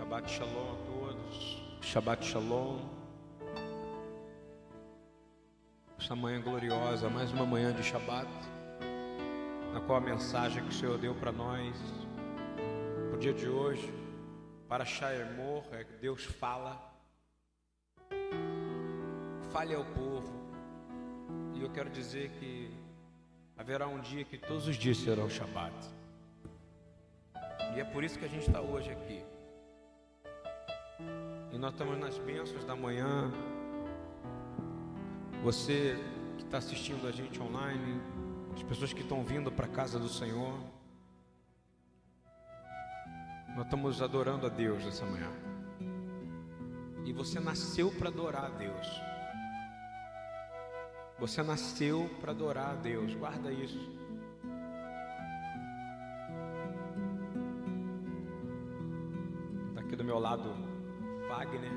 Shabbat Shalom a todos. Shabbat Shalom. Esta manhã gloriosa, mais uma manhã de Shabbat, na qual a mensagem que o Senhor deu para nós, no dia de hoje, para Shaemor, é que Deus fala, fale ao povo, e eu quero dizer que haverá um dia que todos os dias serão Shabbat. E é por isso que a gente está hoje aqui. E nós estamos nas bênçãos da manhã. Você que está assistindo a gente online, as pessoas que estão vindo para a casa do Senhor. Nós estamos adorando a Deus essa manhã. E você nasceu para adorar a Deus. Você nasceu para adorar a Deus. Guarda isso. Está aqui do meu lado Wagner.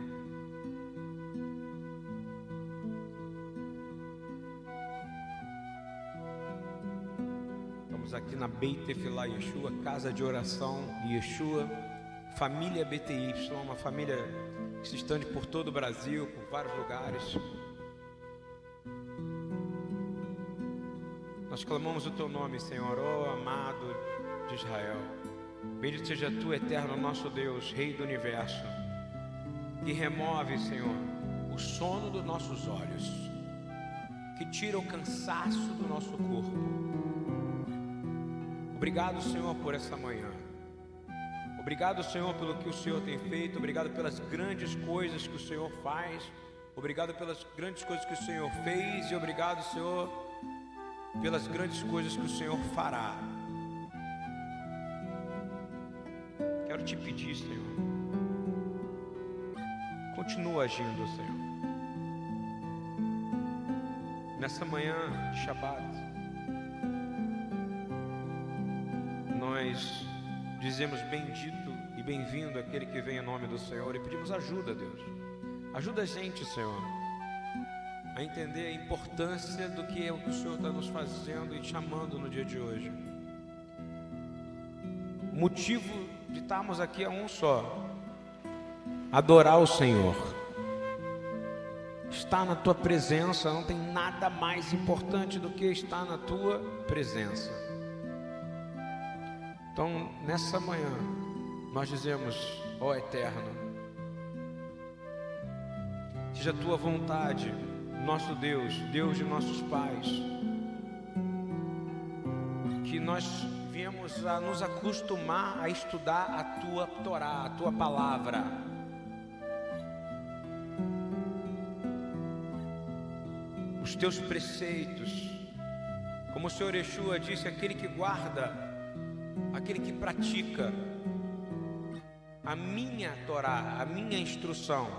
Estamos aqui na Beit Tefilá Yeshua, casa de oração Yeshua, família BTY, uma família que se estende por todo o Brasil, por vários lugares. Nós clamamos o teu nome, Senhor, ó amado de Israel. Bendito seja tu, eterno nosso Deus, Rei do universo que remove, Senhor, o sono dos nossos olhos, que tira o cansaço do nosso corpo. Obrigado, Senhor, por essa manhã. Obrigado, Senhor, pelo que o Senhor tem feito. Obrigado pelas grandes coisas que o Senhor faz. Obrigado pelas grandes coisas que o Senhor fez. E obrigado, Senhor, pelas grandes coisas que o Senhor fará. Quero te pedir, Senhor continua agindo, Senhor. Nessa manhã de Shabat, nós dizemos bendito e bem-vindo aquele que vem em nome do Senhor e pedimos ajuda, Deus. Ajuda a gente, Senhor, a entender a importância do que é o que o Senhor está nos fazendo e chamando no dia de hoje. O motivo de estarmos aqui é um só: adorar o Senhor. Estar na tua presença não tem nada mais importante do que estar na tua presença. Então, nessa manhã, nós dizemos, ó Eterno, seja tua vontade, nosso Deus, Deus de nossos pais, que nós viemos a nos acostumar a estudar a tua Torá, a tua palavra teus preceitos. Como o Senhor Yeshua disse, aquele que guarda, aquele que pratica a minha Torá, a minha instrução.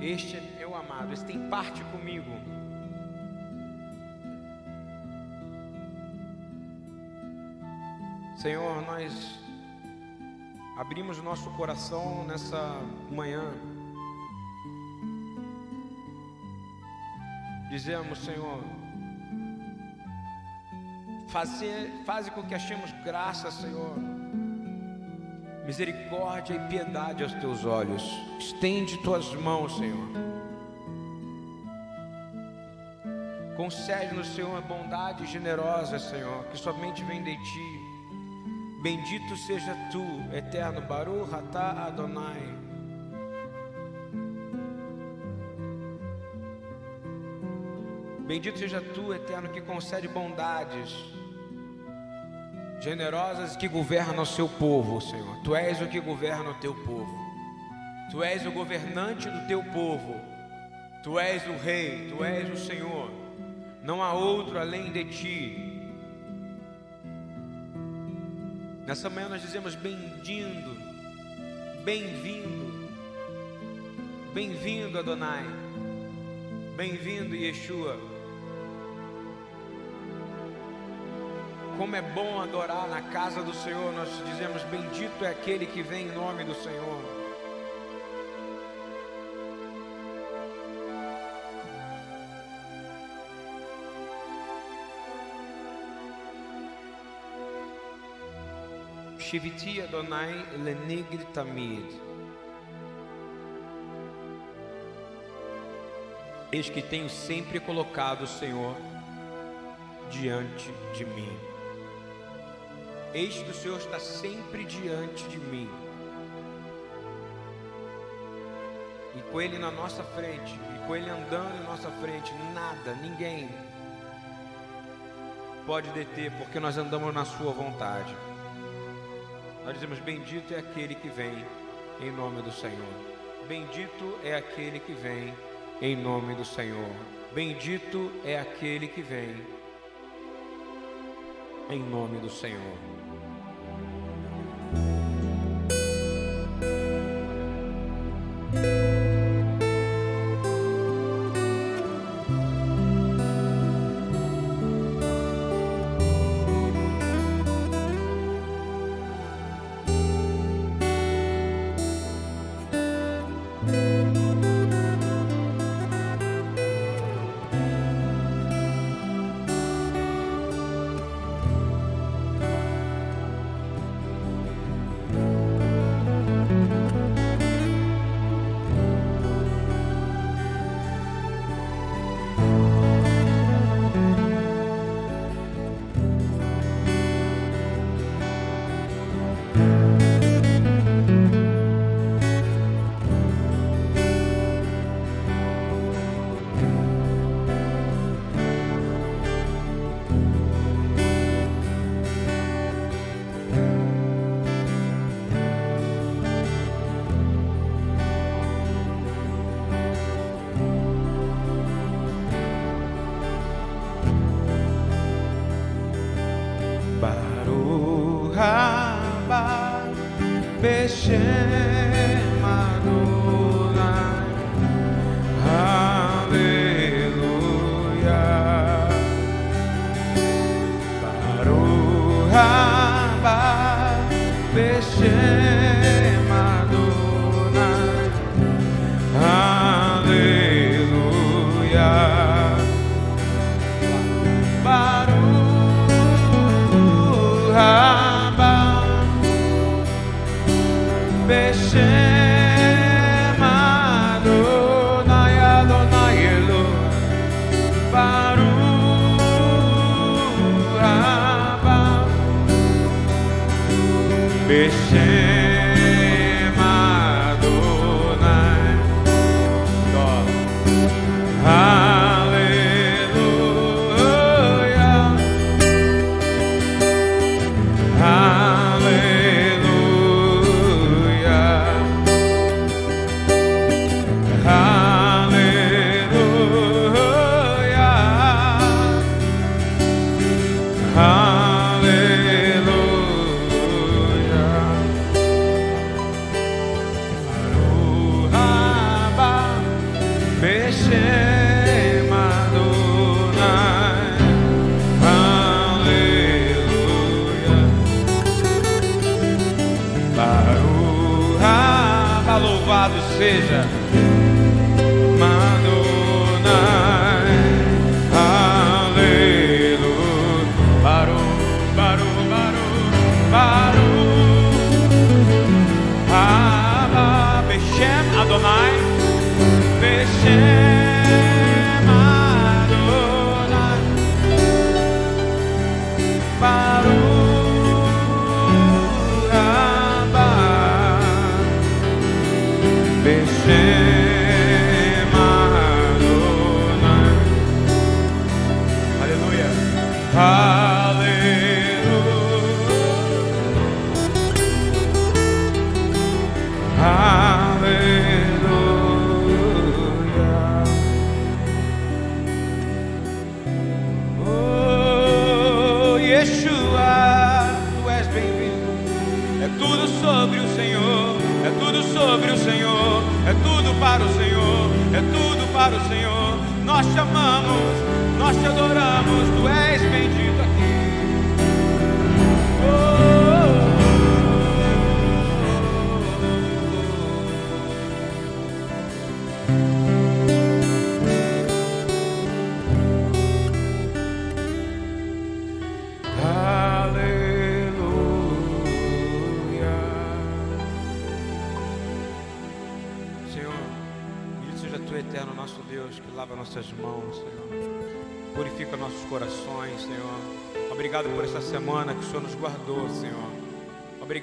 Este é o amado, este tem parte comigo. Senhor, nós abrimos nosso coração nessa manhã Dizemos, Senhor, fazer, faze com que achemos graça, Senhor, misericórdia e piedade aos teus olhos. Estende tuas mãos, Senhor. Concede-nos, Senhor, a bondade generosa, Senhor, que somente vem de ti. Bendito seja tu, eterno Baruch Atah Adonai. Bendito seja tu, eterno, que concede bondades generosas que governa o seu povo, Senhor. Tu és o que governa o teu povo. Tu és o governante do teu povo. Tu és o rei, tu és o Senhor. Não há outro além de ti. Nessa manhã nós dizemos bem-vindo, bem-vindo, bem-vindo Adonai, bem-vindo Yeshua. Como é bom adorar na casa do Senhor. Nós dizemos: Bendito é aquele que vem em nome do Senhor. Shiviti Adonai Lenigri Tamid. Eis que tenho sempre colocado o Senhor diante de mim. Eis que o Senhor está sempre diante de mim. E com Ele na nossa frente, e com Ele andando em nossa frente, nada, ninguém pode deter, porque nós andamos na Sua vontade. Nós dizemos: Bendito é aquele que vem em nome do Senhor. Bendito é aquele que vem em nome do Senhor. Bendito é aquele que vem em nome do Senhor.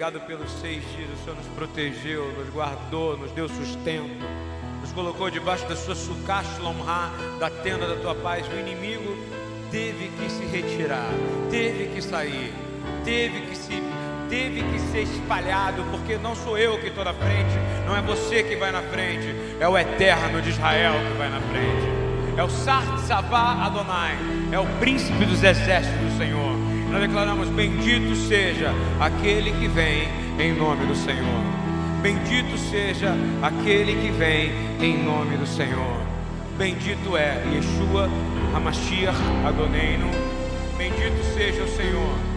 Obrigado pelos seis dias, o Senhor nos protegeu, nos guardou, nos deu sustento, nos colocou debaixo da sua sukashlomha, da tenda da tua paz. O inimigo teve que se retirar, teve que sair, teve que se teve que ser espalhado, porque não sou eu que estou na frente, não é você que vai na frente, é o Eterno de Israel que vai na frente, é o Sart Savá Adonai, é o príncipe dos exércitos do Senhor. Nós declaramos: Bendito seja aquele que vem em nome do Senhor. Bendito seja aquele que vem em nome do Senhor. Bendito é Yeshua Hamashiach Adoneino. Bendito seja o Senhor.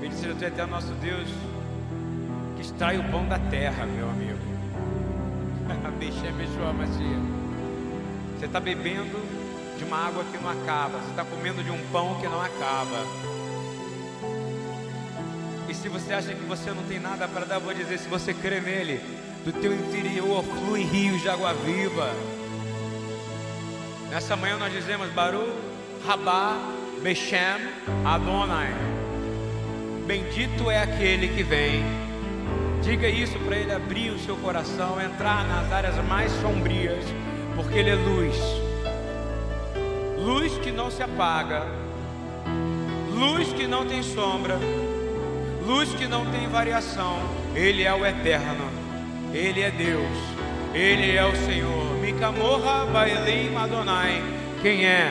Bendito seja o teu eterno nosso Deus, que extrai o pão da terra, meu amigo. Você está bebendo de uma água que não acaba, você está comendo de um pão que não acaba. E se você acha que você não tem nada para dar, vou dizer: se você crê nele, do teu interior flui rios de água viva. Nessa manhã nós dizemos: Baru, Rabá, Bechem, Adonai. Bendito é aquele que vem. Diga isso para ele abrir o seu coração, entrar nas áreas mais sombrias, porque ele é luz luz que não se apaga, luz que não tem sombra, luz que não tem variação. Ele é o eterno, Ele é Deus, Ele é o Senhor. Mikamorra Bailim Adonai. Quem é?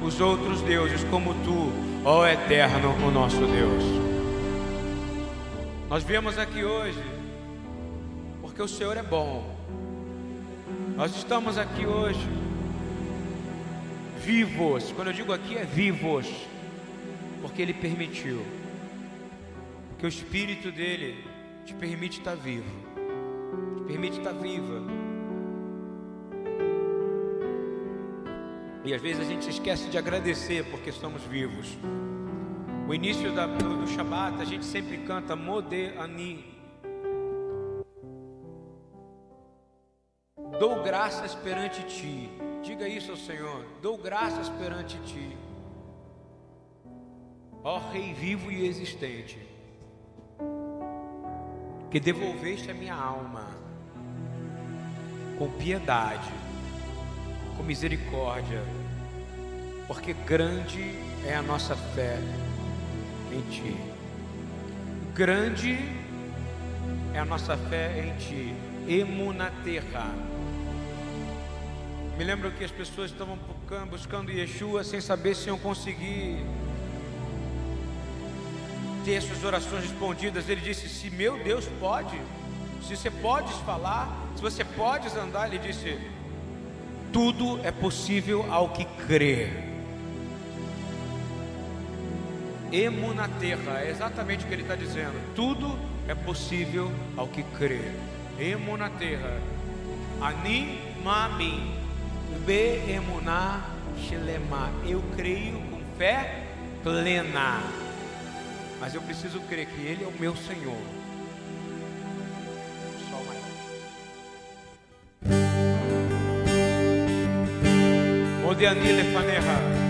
Os outros deuses como tu, ó eterno, o nosso Deus. Nós viemos aqui hoje porque o Senhor é bom. Nós estamos aqui hoje vivos. Quando eu digo aqui é vivos, porque Ele permitiu. Que o Espírito dele te permite estar vivo, te permite estar viva. E às vezes a gente esquece de agradecer porque estamos vivos. O início da, do, do Shabat a gente sempre canta Mode Ani. Dou graças perante ti. Diga isso ao Senhor. Dou graças perante ti, ó Rei vivo e existente, que devolveste a minha alma com piedade, com misericórdia, porque grande é a nossa fé em ti. Grande é a nossa fé em ti. Emunaterra me lembro que as pessoas estavam buscando Yeshua sem saber se iam conseguir ter suas orações respondidas. Ele disse: Se meu Deus pode, se você pode falar, se você pode andar, ele disse: Tudo é possível ao que crê. Emo na terra, é exatamente o que ele está dizendo. Tudo é possível ao que crê. Emo na terra. Ani mami Beemuná Shelema. Eu creio com fé plena. Mas eu preciso crer que Ele é o meu Senhor. Odian y le faneja.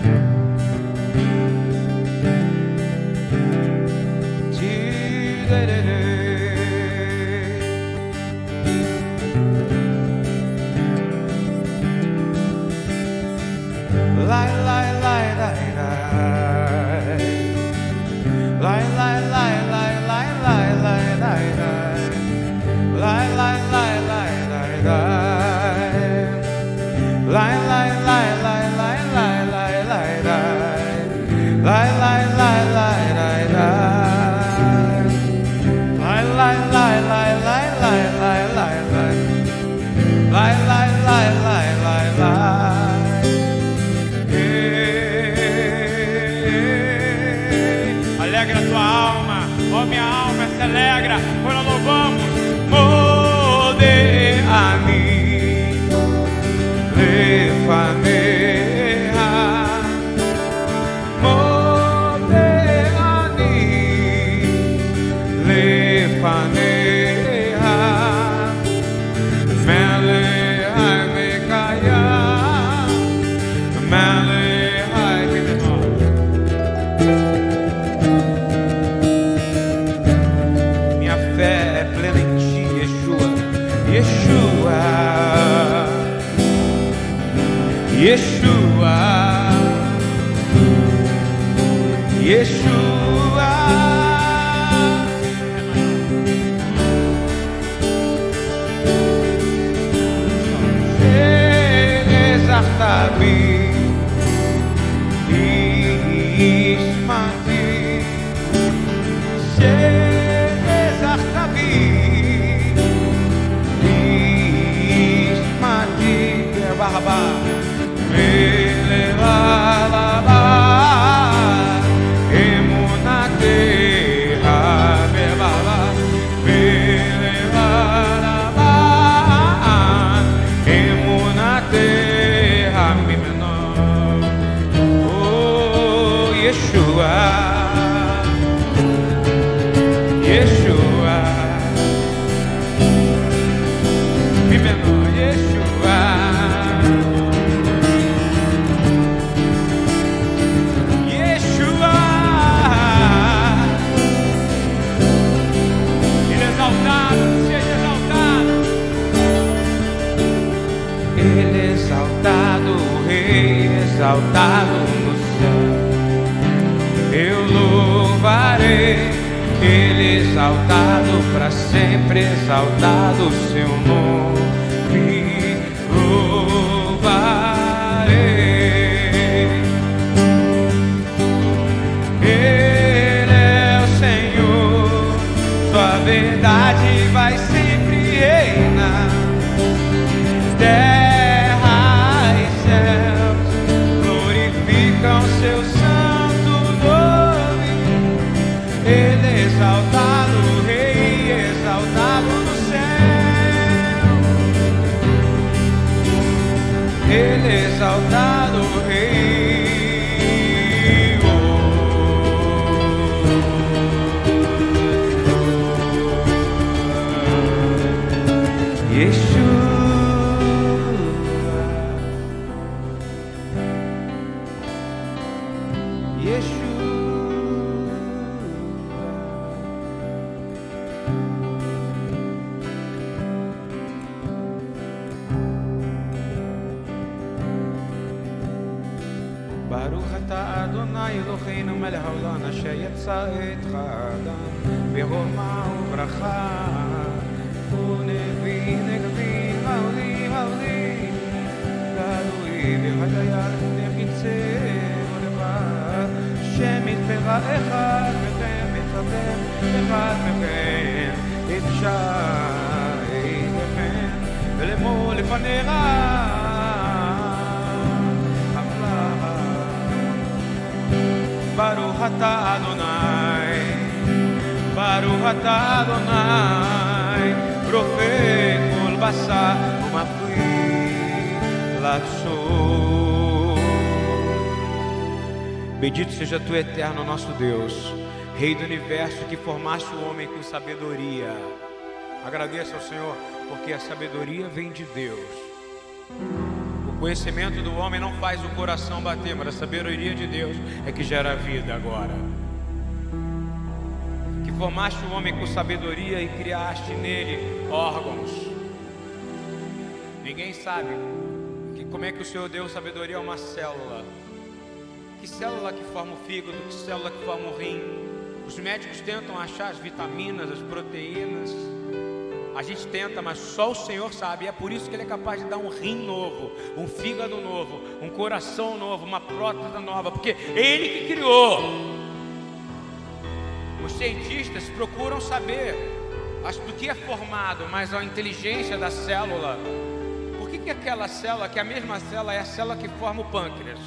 Saudado Senhor. נשא את האדם ברומא וברכה. הוא נביא נגבי מרדים מרדים, גלוי והדיין נחיצהו לבד, שמתפרה אחד וכן מצווה אחד וכן, אפשר ולמור לפניה Adonai, Baruch Adonai, Rofei kol basar latzor. Bendito seja tu, eterno nosso Deus, Rei do universo que formaste o homem com sabedoria. Agradeça ao Senhor, porque a sabedoria vem de Deus. O conhecimento do homem não faz o coração bater, mas a sabedoria de Deus é que gera vida agora. Que formaste o homem com sabedoria e criaste nele órgãos. Ninguém sabe que como é que o Senhor deu sabedoria a uma célula. Que célula que forma o fígado, que célula que forma o rim. Os médicos tentam achar as vitaminas, as proteínas. A gente tenta, mas só o Senhor sabe. E é por isso que Ele é capaz de dar um rim novo, um fígado novo, um coração novo, uma prótese nova, porque Ele que criou. Os cientistas procuram saber do que é formado, mas a inteligência da célula. Por que, que aquela célula, que é a mesma célula, é a célula que forma o pâncreas?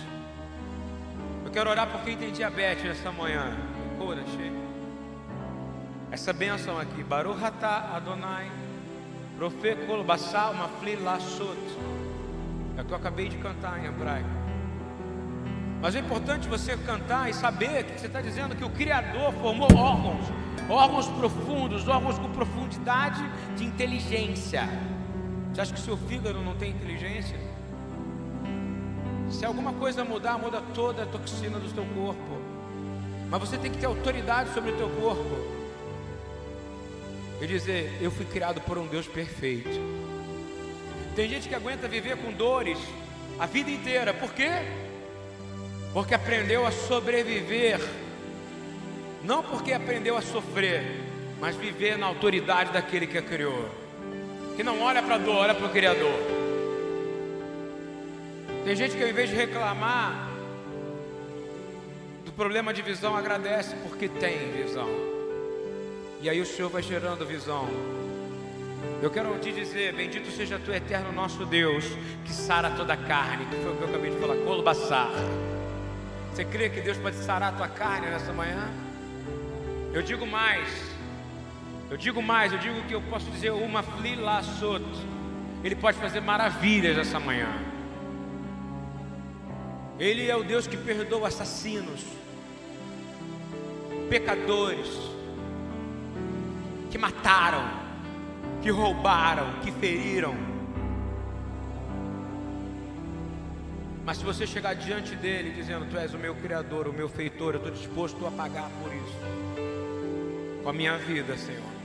Eu quero orar por quem tem diabetes essa manhã. Cura, cheio. Essa bênção aqui, Baruch Atah Adonai, Profe Kol Basal Mafli Lassot. É o que eu acabei de cantar em hebraico. Mas é importante você cantar e saber que você está dizendo que o Criador formou órgãos, órgãos profundos, órgãos com profundidade de inteligência. Você acha que o seu fígado não tem inteligência? Se alguma coisa mudar, muda toda a toxina do seu corpo. Mas você tem que ter autoridade sobre o teu corpo e dizer: Eu fui criado por um Deus perfeito. Tem gente que aguenta viver com dores a vida inteira, por quê? Porque aprendeu a sobreviver, não porque aprendeu a sofrer, mas viver na autoridade daquele que a criou, que não olha para a dor, olha para o Criador. Tem gente que ao invés de reclamar do problema de visão, agradece porque tem visão. E aí o Senhor vai gerando visão. Eu quero te dizer, bendito seja tu eterno nosso Deus, que sara toda a carne, que foi o que eu acabei de falar, colobassar. Você crê que Deus pode sarar a tua carne nessa manhã? Eu digo mais, eu digo mais, eu digo que eu posso dizer uma flilaçot. Ele pode fazer maravilhas essa manhã. Ele é o Deus que perdoa assassinos, pecadores, que mataram, que roubaram, que feriram. Mas se você chegar diante dele dizendo: Tu és o meu Criador, o meu feitor, eu estou disposto a pagar por isso, com a minha vida, Senhor.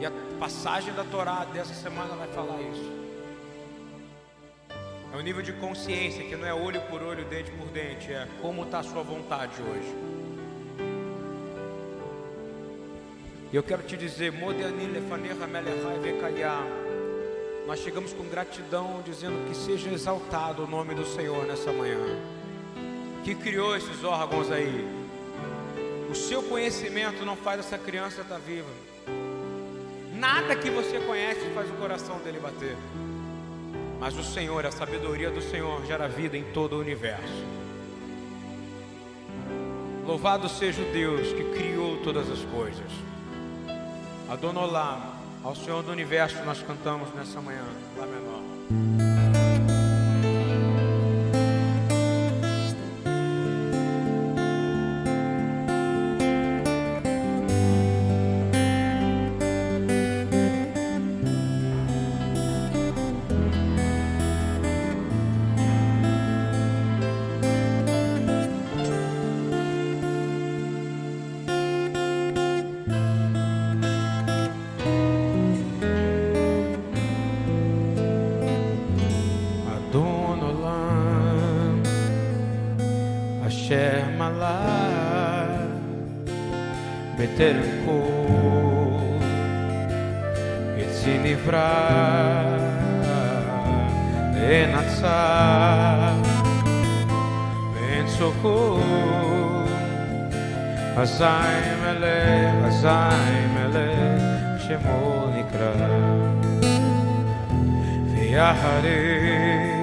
E a passagem da Torá dessa semana vai falar isso. É um nível de consciência que não é olho por olho, dente por dente, é como está a sua vontade hoje. E eu quero te dizer, nós chegamos com gratidão, dizendo que seja exaltado o nome do Senhor nessa manhã, que criou esses órgãos aí. O seu conhecimento não faz essa criança estar viva. Nada que você conhece faz o coração dele bater. Mas o Senhor, a sabedoria do Senhor gera vida em todo o universo. Louvado seja o Deus que criou todas as coisas. Adonolam, ao Senhor do Universo nós cantamos nessa manhã, Lá menor. אזי מלך, אזי מלך, שמו נקרא. ויחרי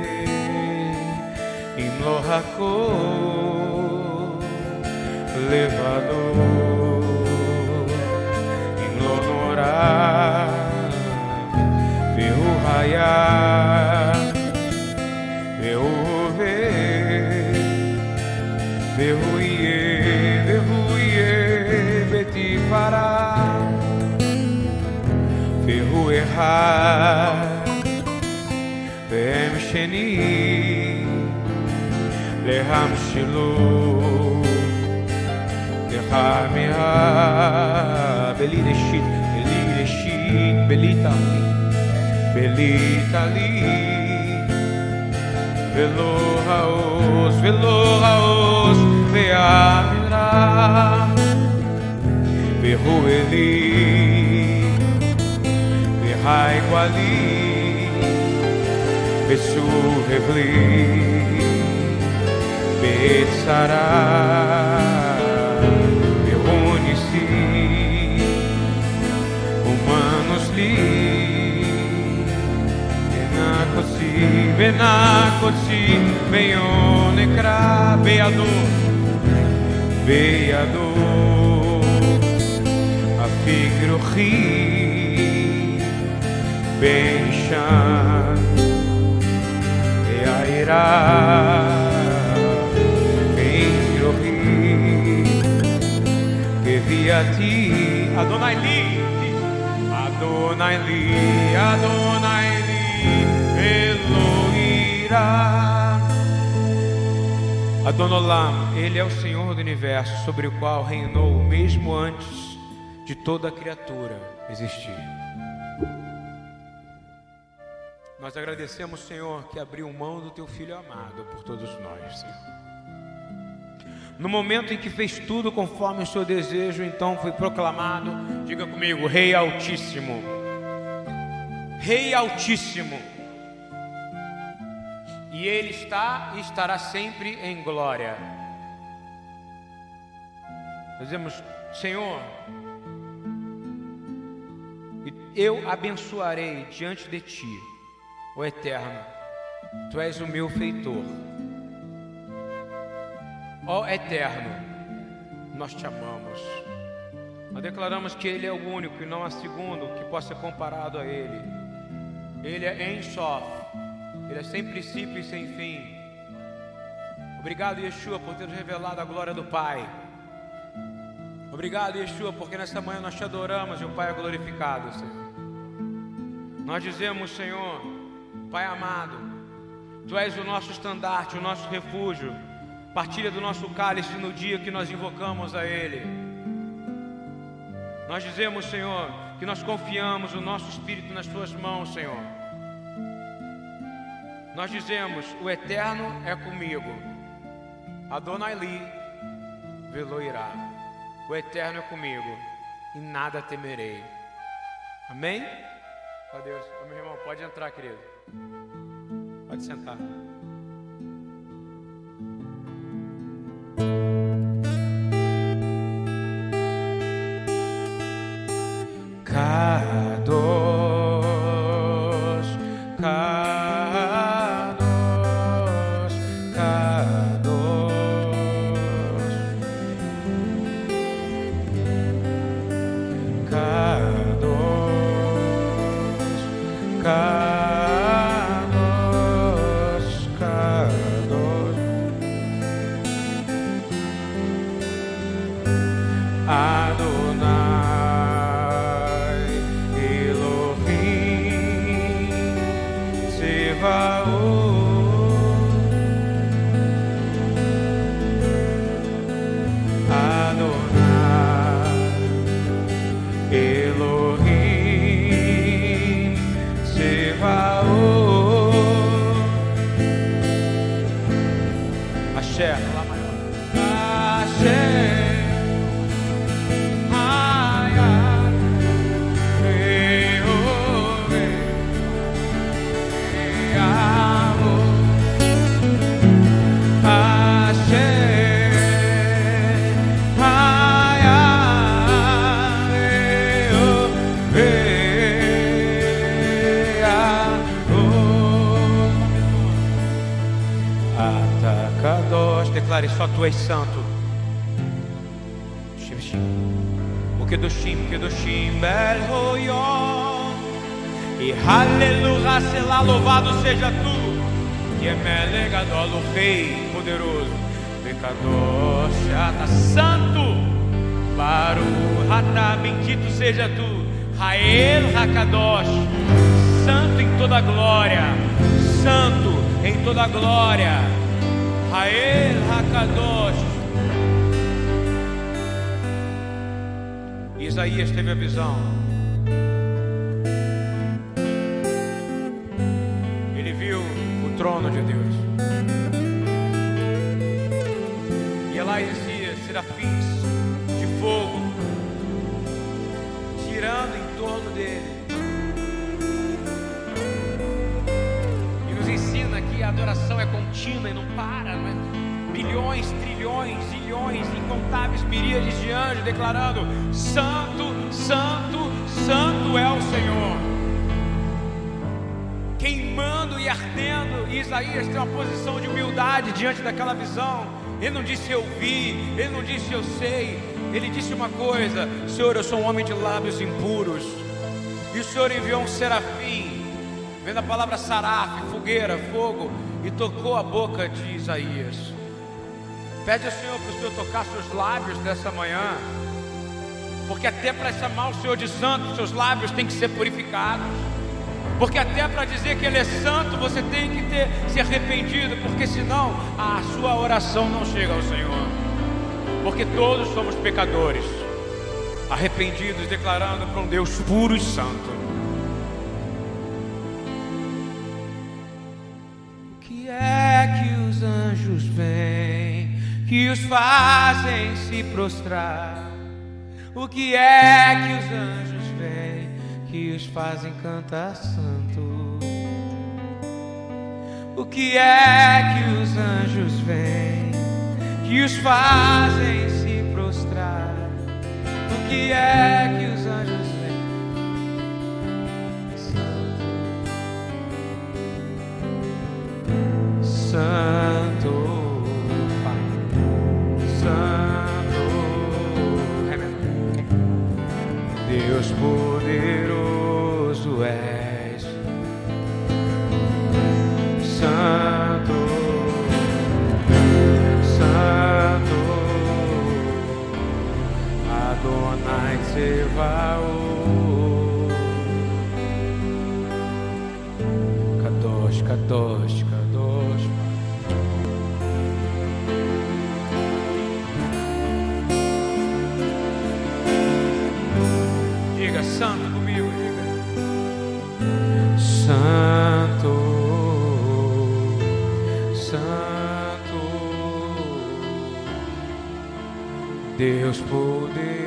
אם לא הכל לבדו, אם לא נורא, והוא היה, אחד והם שני להמשלו לחמיה בלי ראשית, בלי ראשית, בלי תכלית, בלי תכלית ולא העוז ולא העוז והמדרש והוא אלי, Haiguali, Besu Revli, Betsará, Reúne-se, humanos li, Benacosi, Benacosi, Beionecra, Beador, Beador, Afigro Benchan e Aira Engrohi que via ti Adonai li Adonai li Adonai li Eloirá Adonolam, Ele é o Senhor do universo, sobre o qual reinou mesmo antes de toda criatura existir. Nós agradecemos, Senhor, que abriu mão do teu filho amado por todos nós, Senhor. No momento em que fez tudo conforme o seu desejo, então foi proclamado, diga comigo, Rei Altíssimo. Rei Altíssimo. E Ele está e estará sempre em glória. Dizemos, Senhor, eu abençoarei diante de Ti o Eterno, Tu és o meu feitor. Ó Eterno, nós te amamos. Nós declaramos que Ele é o único e não há segundo que possa ser comparado a Ele. Ele é em só, Ele é sem princípio e sem fim. Obrigado, Yeshua, por ter nos revelado a glória do Pai. Obrigado, Yeshua, porque nessa manhã nós te adoramos e o Pai é glorificado, Senhor. Nós dizemos, Senhor, Pai amado, Tu és o nosso estandarte, o nosso refúgio. Partilha do nosso cálice no dia que nós invocamos a Ele. Nós dizemos, Senhor, que nós confiamos o nosso espírito nas Tuas mãos, Senhor. Nós dizemos: O Eterno é comigo. Adonai li, veloirá. O Eterno é comigo e nada temerei. Amém? Ó Deus, meu irmão, pode entrar, querido. Pode sentar. só ele disse uma coisa: Senhor, eu sou um homem de lábios impuros, e o Senhor enviou um serafim, vendo a palavra saraf, fogueira, fogo, e tocou a boca de Isaías. Pede ao Senhor para o Senhor tocar seus lábios nessa manhã, porque até para chamar o Senhor de santo, seus lábios têm que ser purificados. Porque até para dizer que Ele é santo, você tem que ter se arrependido, porque senão a sua oração não chega ao Senhor. Porque todos somos pecadores, arrependidos, declarando para um Deus puro e santo. O que é que os anjos vêm? que os fazem se prostrar. O que é que os anjos veem que os fazem cantar santo? O que é que os anjos veem que os fazem se prostrar? O que é que os anjos veem? Santo. Santo. Deus poderoso és, Santo, Santo, Tsevaot, Kadosh, Kadosh, Kadosh. Diga santo comigo, diga. Santo, Santo, Deus poderoso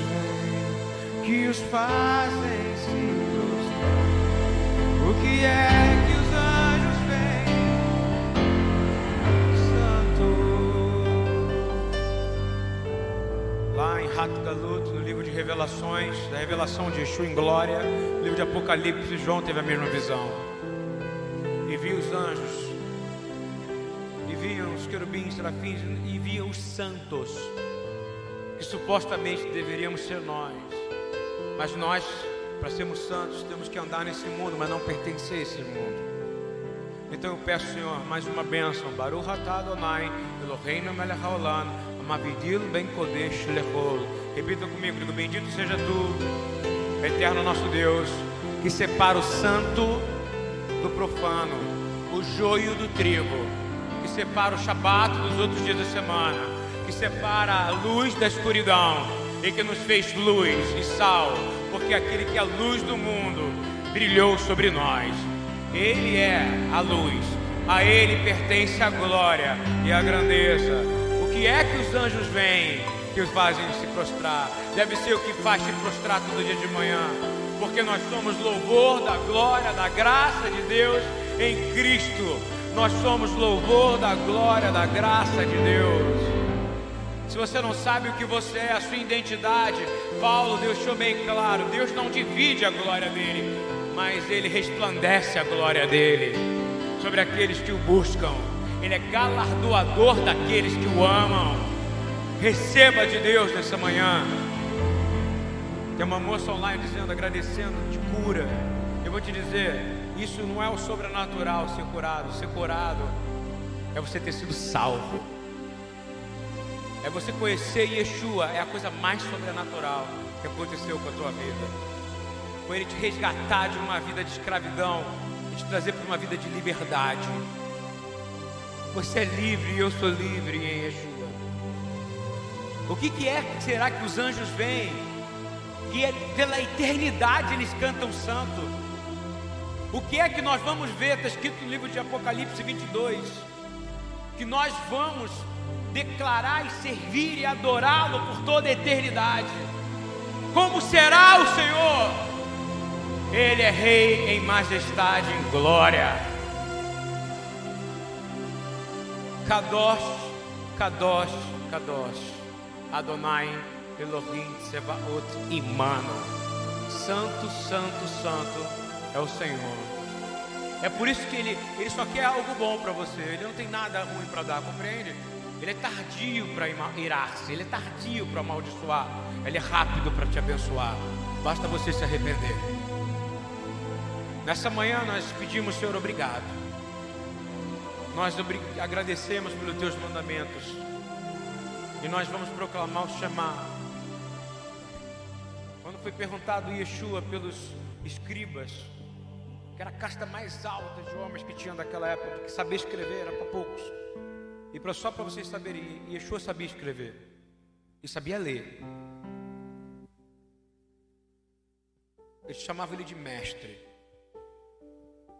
fazem se? O que é que os anjos vêm, Santo? Lá em Hatgalut, no livro de Revelações, da revelação de Yeshua em glória, no livro de Apocalipse, João teve a mesma visão. E viu os anjos, e viam os querubins, serafins, e viam os santos, que supostamente deveríamos ser nós. Mas nós, para sermos santos, temos que andar nesse mundo, mas não pertencer a esse mundo. Então eu peço, Senhor, mais uma bênção. Baruch atah Adonai, Eloheinu melech haolam, amavidil ben kodesh lechol. Repita comigo, digo, bendito seja tu, eterno nosso Deus, que separa o santo do profano, o joio do trigo, que separa o shabat dos outros dias da semana, que separa a luz da escuridão e que nos fez luz e sal, porque aquele que é a luz do mundo brilhou sobre nós. Ele é a luz, a Ele pertence a glória e a grandeza. O que é que os anjos veem que os fazem se prostrar? Deve ser o que faz se prostrar todo dia de manhã, porque nós somos louvor da glória, da graça de Deus em Cristo. Nós somos louvor da glória, da graça de Deus. Se você não sabe o que você é, a sua identidade, Paulo deixou bem claro: Deus não divide a glória dele, mas ele resplandece a glória dele sobre aqueles que o buscam. Ele é galardoador daqueles que o amam. Receba de Deus nessa manhã. Tem uma moça online dizendo, agradecendo, de cura. Eu vou te dizer, isso não é o sobrenatural ser curado. Ser curado é você ter sido salvo. É você conhecer Yeshua, é a coisa mais sobrenatural que aconteceu com a tua vida. Foi Ele te resgatar de uma vida de escravidão e te trazer para uma vida de liberdade. Você é livre e eu sou livre em Yeshua. O que, que é será que os anjos veem? E é pela eternidade eles cantam santo. O que é que nós vamos ver? Está escrito no livro de Apocalipse 22 que nós vamos declarar e servir e adorá-lo por toda a eternidade. Como será o Senhor? Ele é Rei em majestade, em glória. Kadosh, Kadosh, Kadosh. Adonai, Elohim, Sebaot, Imano. Santo, santo, santo é o Senhor. É por isso que ele, ele só quer algo bom para você. Ele não tem nada ruim para dar, compreende? Ele é tardio para irar-se, ele é tardio para amaldiçoar, ele é rápido para te abençoar. Basta você se arrepender. Nessa manhã nós pedimos, Senhor, obrigado. Nós agradecemos pelos teus mandamentos. E nós vamos proclamar o chamar. Quando foi perguntado Yeshua pelos escribas, que era a casta mais alta de homens que tinham daquela época, porque saber escrever era para poucos. E pra, só para vocês saberem, Yeshua sabia escrever e sabia ler. Eles chamavam ele de mestre.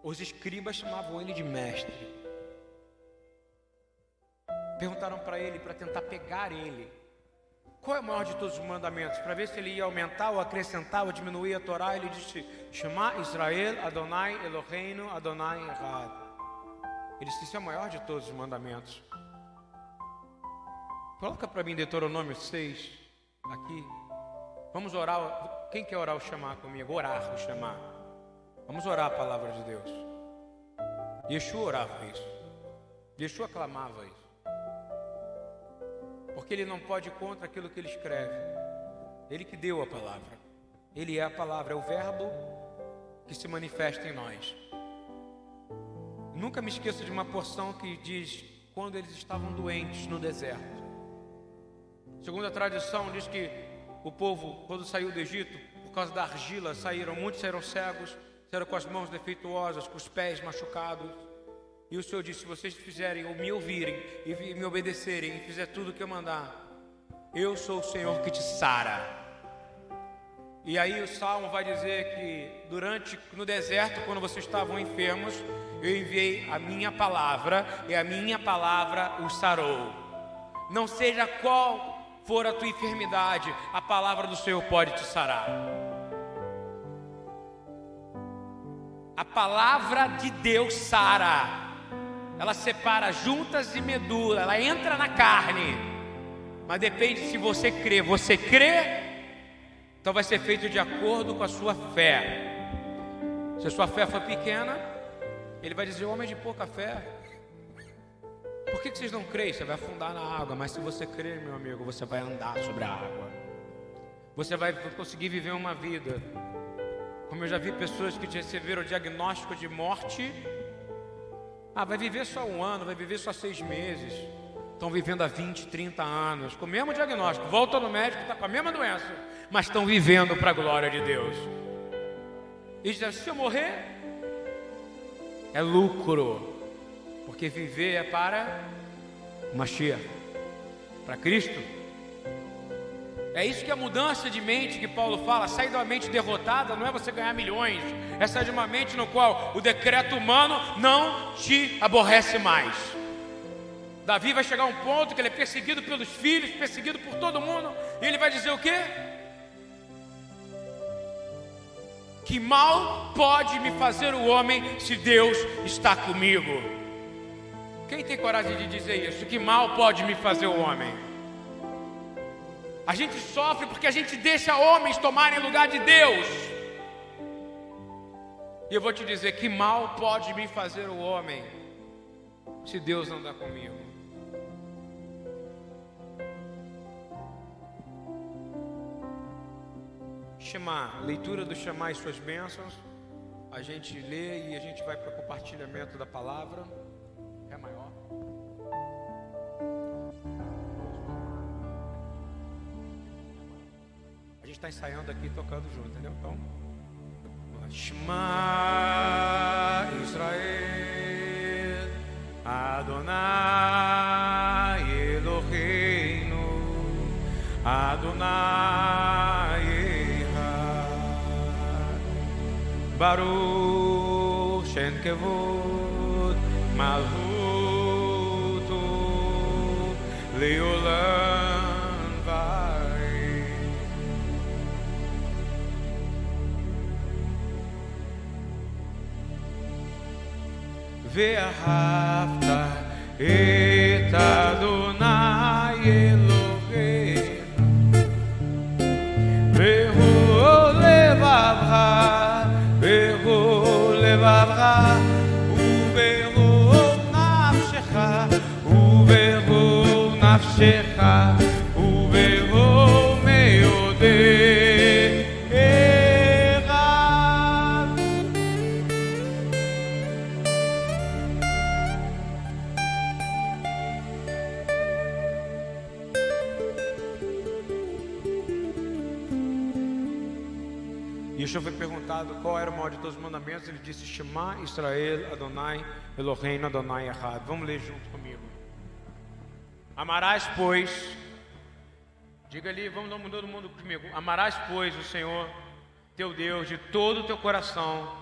Os escribas chamavam ele de mestre perguntaram para ele para tentar pegar ele. Qual é o maior de todos os mandamentos? Para ver se ele ia aumentar ou acrescentar ou diminuir a Torá, ele disse: Shema Israel, Adonai Eloheinu, Adonai Errad. Ele disse: Isso é o maior de todos os mandamentos. Coloca para mim Deuteronômio 6, aqui. Vamos orar. Quem quer orar o chamar comigo? Orar o chamar. Vamos orar a palavra de Deus. Yeshua orava isso. Yeshua clamava isso porque ele não pode ir contra aquilo que ele escreve. Ele que deu a palavra. Ele é a palavra, é o verbo que se manifesta em nós. Nunca me esqueço de uma porção que diz quando eles estavam doentes no deserto. Segundo a tradição, diz que o povo, quando saiu do Egito, por causa da argila, saíram, muitos saíram cegos, saíram com as mãos defeituosas, com os pés machucados. E o Senhor disse: se vocês fizerem ou me ouvirem e me obedecerem e fizer tudo o que eu mandar, eu sou o Senhor que te sara. E aí o salmo vai dizer que durante no deserto, quando vocês estavam enfermos, eu enviei a minha palavra e a minha palavra os sarou. Não seja qual for a tua enfermidade, a palavra do Senhor pode te sarar. A palavra de Deus sara ela separa juntas e medula, ela entra na carne. Mas depende se você crê. Você crê, então vai ser feito de acordo com a sua fé. Se a sua fé for pequena, ele vai dizer: homem de pouca fé. Por que, que vocês não creem? Você vai afundar na água, mas se você crer, meu amigo, você vai andar sobre a água. Você vai conseguir viver uma vida. Como eu já vi pessoas que receberam o diagnóstico de morte ah, vai viver só um ano, vai viver só seis meses. Estão vivendo há 20, 30 anos, com o mesmo diagnóstico. Volta no médico, está com a mesma doença, mas estão vivendo para a glória de Deus. E diz: se eu morrer, é lucro, porque viver é para Mashiach, para Cristo. É isso que é a mudança de mente que Paulo fala. Sair uma mente derrotada não é você ganhar milhões, é sair de uma mente no qual o decreto humano não te aborrece mais. Davi vai chegar a um ponto que ele é perseguido pelos filhos, perseguido por todo mundo, e ele vai dizer o quê? Que mal pode me fazer o homem se Deus está comigo? Quem tem coragem de dizer isso? Que mal pode me fazer o homem? A gente sofre porque a gente deixa homens tomarem lugar de Deus. E eu vou te dizer que mal pode me fazer o homem se Deus não andar comigo. Chamar, leitura do chamar e suas bênçãos. A gente lê e a gente vai para o compartilhamento da palavra. Ensaiando aqui tocando junto, entendeu? Então, Shema Israel, Adonai Eloheinu, Adonai. Baruch ואהבת את אדוני אלוהיך והוא לבבך והוא לבבך וברוב נפשך וברוב נפשך Shema Israel Adonai Eloheinu Adonai Echad. Vamos ler junto comigo. Amarás, pois, diga ali, vamos todo mundo comigo. Amarás, pois, o Senhor teu Deus de todo o teu coração,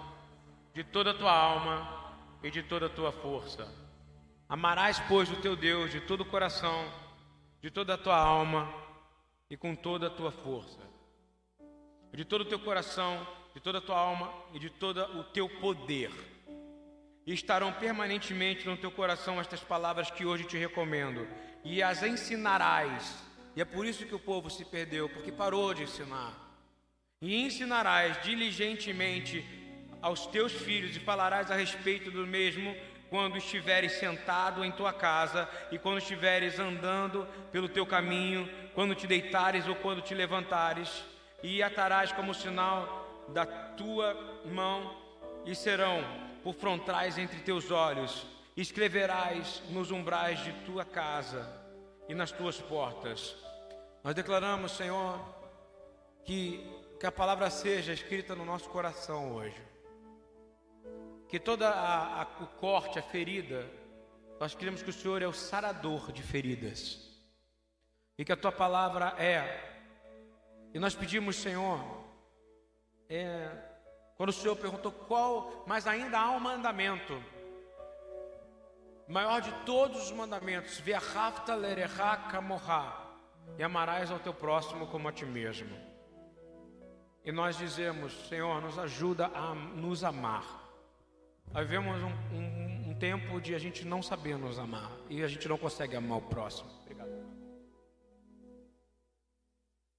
de toda a tua alma e de toda a tua força. Amarás, pois, o teu Deus de todo o coração, de toda a tua alma e com toda a tua força de todo o teu coração, de toda a tua alma e de todo o teu poder. E estarão permanentemente no teu coração estas palavras que hoje te recomendo, e as ensinarás. E é por isso que o povo se perdeu, porque parou de ensinar. E ensinarás diligentemente aos teus filhos, e falarás a respeito do mesmo quando estiveres sentado em tua casa e quando estiveres andando pelo teu caminho, quando te deitares ou quando te levantares e atarás como sinal da tua mão, e serão por frontais entre teus olhos, escreverás nos umbrais de tua casa e nas tuas portas. Nós declaramos, Senhor, que, que a palavra seja escrita no nosso coração hoje. Que toda a, a, o corte, a ferida, nós queremos que o Senhor é o sarador de feridas. E que a tua palavra é e nós pedimos, Senhor, é, quando o Senhor perguntou qual, mas ainda há um mandamento, maior de todos os mandamentos, e amarás ao teu próximo como a ti mesmo. E nós dizemos, Senhor, nos ajuda a nos amar. Nós vivemos um, um, um tempo de a gente não saber nos amar e a gente não consegue amar o próximo. Obrigado.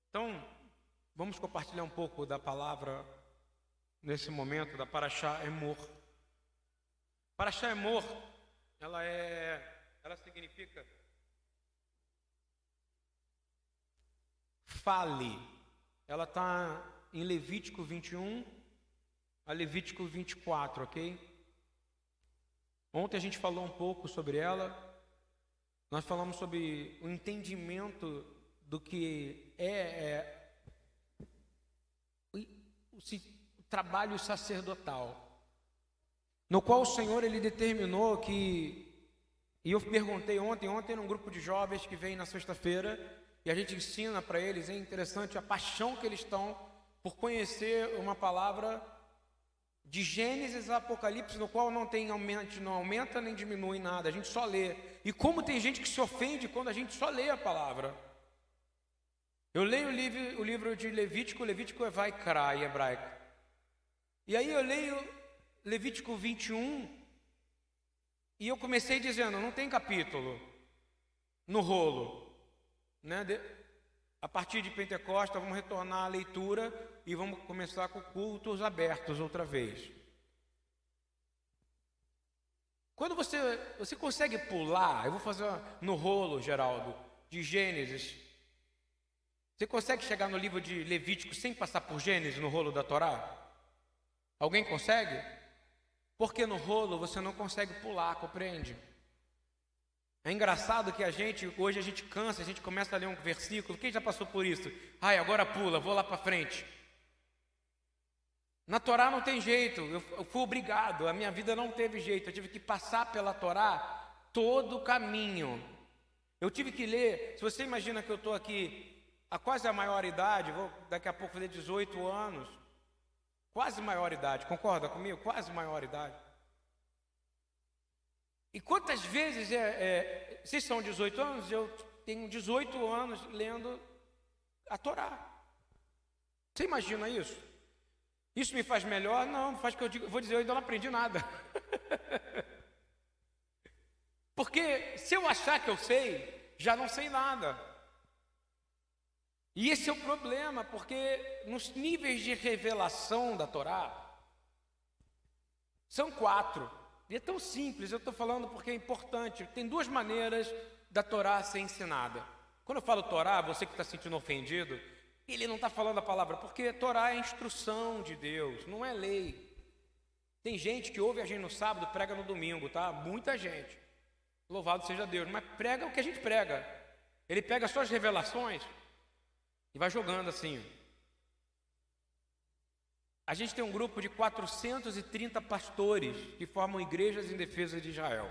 Então, Vamos compartilhar um pouco da palavra nesse momento da Paraxá Emor. Paraxá Emor, ela é, ela significa fale. Ela está em Levítico 21 a Levítico 24, ok? Ontem a gente falou um pouco sobre ela. Nós falamos sobre o entendimento do que é, é o trabalho sacerdotal, no qual o Senhor ele determinou que e eu perguntei ontem, ontem num grupo de jovens que vem na sexta-feira e a gente ensina para eles, é interessante a paixão que eles estão por conhecer uma palavra de Gênesis a Apocalipse, no qual não tem aumento, não aumenta nem diminui nada, a gente só lê. E como tem gente que se ofende quando a gente só lê a palavra. Eu leio o livro, o livro de Levítico, Levítico é Vaikra em hebraico. E aí eu leio Levítico 21, e eu comecei dizendo, não tem capítulo no rolo. Né? A partir de Pentecostes, vamos retornar à leitura e vamos começar com cultos abertos outra vez. Quando você, você consegue pular, eu vou fazer no rolo, Geraldo, de Gênesis você consegue chegar no livro de Levítico sem passar por Gênesis no rolo da Torá? Alguém consegue? Porque no rolo você não consegue pular, compreende? É engraçado que a gente, hoje a gente cansa, a gente começa a ler um versículo. Quem já passou por isso? Ai, agora pula, vou lá para frente. Na Torá não tem jeito, eu, fui obrigado, a minha vida não teve jeito, eu tive que passar pela Torá todo o caminho. Eu tive que ler, se você imagina que eu estou aqui a quase a maior idade, vou daqui a pouco fazer 18 anos, quase maior idade, concorda comigo? Quase maior idade. E quantas vezes é, é vocês são 18 anos? Eu tenho 18 anos lendo a Torá. Você imagina isso? Isso me faz melhor? Não, faz que eu digo, vou dizer, eu ainda não aprendi nada. Porque se eu achar que eu sei, já não sei nada. E esse é o problema, porque nos níveis de revelação da Torá, são quatro. E é tão simples, eu estou falando porque é importante. Tem duas maneiras da Torá ser ensinada. Quando eu falo Torá, você que está se sentindo ofendido, ele não está falando a palavra, porque Torá é instrução de Deus, não é lei. Tem gente que ouve a gente no sábado, prega no domingo, tá? Muita gente. Louvado seja Deus, mas prega o que a gente prega. Ele pega só as revelações e vai jogando assim. A gente tem um grupo de 430 pastores que formam igrejas em defesa de Israel.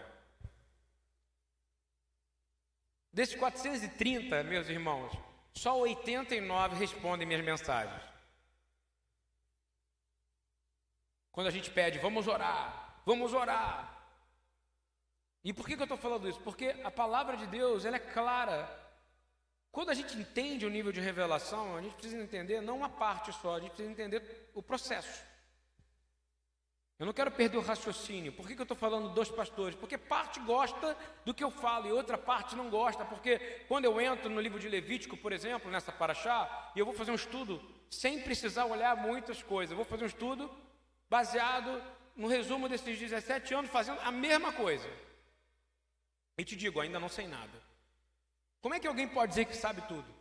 Desses 430, meus irmãos, só 89 respondem minhas mensagens. Quando a gente pede, vamos orar, vamos orar. E por que, que eu estou falando isso? Porque a palavra de Deus ela é clara quando a gente entende o nível de revelação, a gente precisa entender não uma parte só, a gente precisa entender o processo. Eu não quero perder o raciocínio. Por que, que eu estou falando dos pastores? Porque parte gosta do que eu falo e outra parte não gosta. Porque quando eu entro no livro de Levítico, por exemplo, nessa paraxá, e eu vou fazer um estudo sem precisar olhar muitas coisas, eu vou fazer um estudo baseado no resumo desses 17 anos, fazendo a mesma coisa. E te digo, ainda não sei nada. Como é que alguém pode dizer que sabe tudo?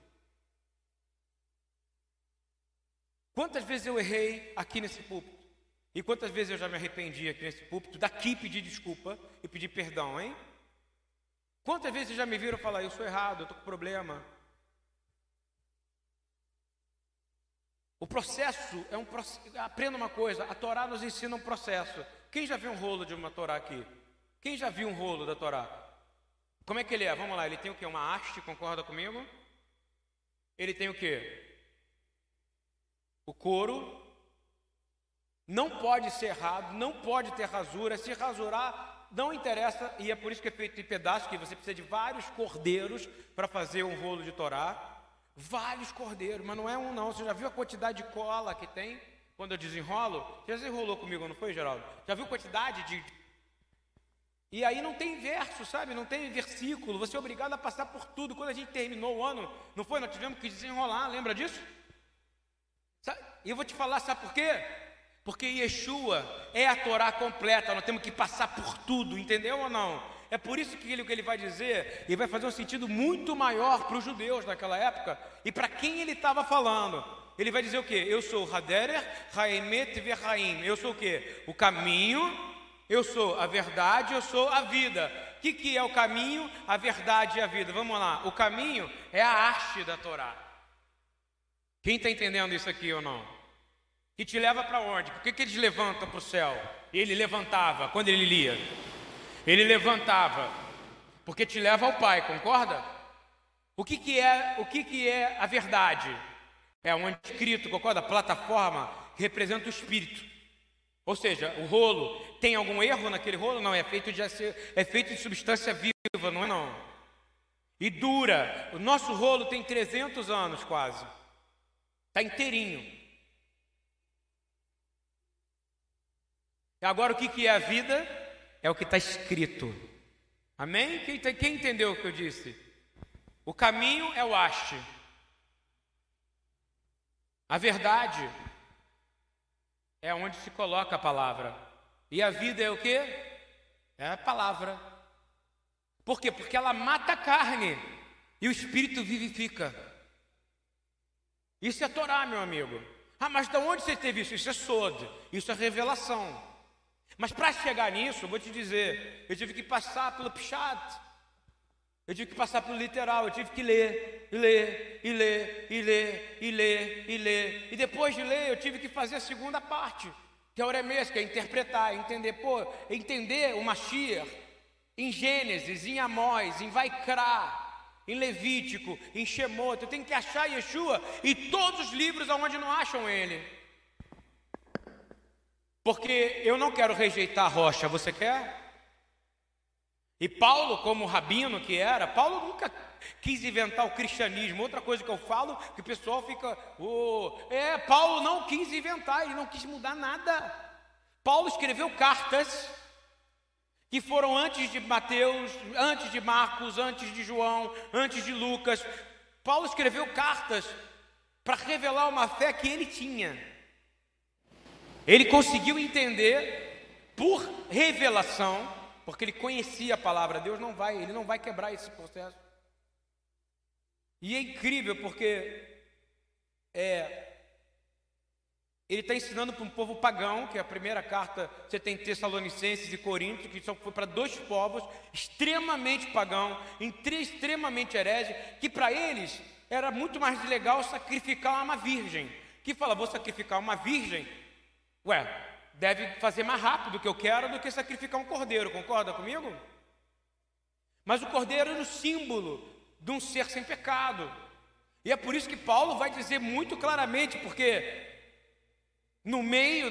Quantas vezes eu errei aqui nesse púlpito? E quantas vezes eu já me arrependi aqui nesse púlpito, daqui pedir desculpa e pedir perdão, hein? Quantas vezes já me viram falar, eu sou errado, eu estou com problema? O processo é um processo. Aprenda uma coisa: a Torá nos ensina um processo. Quem já viu um rolo de uma Torá aqui? Quem já viu um rolo da Torá? Como é que ele é? Vamos lá, ele tem o que? Uma haste, concorda comigo? Ele tem o que? O couro. Não pode ser errado, não pode ter rasura. Se rasurar, não interessa, e é por isso que é feito em pedaços, que você precisa de vários cordeiros para fazer um rolo de Torá. Vários cordeiros, mas não é um não. Você já viu a quantidade de cola que tem quando eu desenrolo? Você já desenrolou comigo, não foi, Geraldo? Já viu a quantidade de e aí não tem verso, sabe? Não tem versículo. Você é obrigado a passar por tudo. Quando a gente terminou o ano, não foi? Nós tivemos que desenrolar, lembra disso? E eu vou te falar, sabe por quê? Porque Yeshua é a Torá completa, nós temos que passar por tudo, entendeu ou não? É por isso que ele, o que ele vai dizer, e vai fazer um sentido muito maior para os judeus naquela época e para quem ele estava falando. Ele vai dizer o quê? Eu sou Haderer, Haemet Verhaim. Eu sou o quê? O caminho, eu sou a verdade, eu sou a vida. O que, que é o caminho, a verdade e a vida? Vamos lá. O caminho é a arte da Torá. Quem está entendendo isso aqui ou não? Que te leva para onde? Por que, que eles levantam para o céu? Ele levantava quando ele lia. Ele levantava porque te leva ao Pai, concorda? O que, que é o que, que é a verdade? É onde escrito, concorda? A plataforma representa o Espírito. Ou seja, o rolo tem algum erro naquele rolo? Não, é feito de, é feito de substância viva, não é não. E dura. O nosso rolo tem 300 anos quase. Está inteirinho. Agora o que, é a vida? É o que está escrito. Amém? Quem, quem entendeu o que eu disse? O caminho é o haste. A verdade é onde se coloca a palavra. E a vida é o que? É a palavra. Por quê? Porque ela mata a carne e o espírito vivifica. Isso é Torá, meu amigo. Ah, mas de onde você teve isso? Isso é Sod, isso é revelação. Mas para chegar nisso, eu vou te dizer, eu tive que passar pelo Pshat. Eu tive que passar pelo literal, eu tive que ler, e ler, e ler, e ler, e ler, e ler. E depois de ler, eu tive que fazer a segunda parte, que é Oremês, que é interpretar, entender, pô, entender o Mashiach em Gênesis, em Amós, em Vaikra, em Levítico, em Shemot. Eu tenho que achar Yeshua e todos os livros onde não acham ele. Porque eu não quero rejeitar a rocha, você quer? E Paulo, como rabino que era, Paulo nunca quis inventar o cristianismo. Outra coisa que eu falo, que o pessoal fica, oh, é, Paulo não quis inventar, ele não quis mudar nada. Paulo escreveu cartas que foram antes de Mateus, antes de Marcos, antes de João, antes de Lucas. Paulo escreveu cartas para revelar uma fé que ele tinha. Ele conseguiu entender por revelação porque ele conhecia a palavra. Deus não vai, ele não vai quebrar esse processo. E é incrível porque é, ele está ensinando para um povo pagão, que é a primeira carta, você tem Tessalonicenses e Coríntios, que são foi para dois povos extremamente pagão, extremamente herege, que para eles era muito mais legal sacrificar uma virgem. Que fala, vou sacrificar uma virgem. Ué, deve fazer mais rápido o que eu quero do que sacrificar um cordeiro, concorda comigo? Mas o cordeiro era o símbolo de um ser sem pecado. E é por isso que Paulo vai dizer muito claramente, porque no meio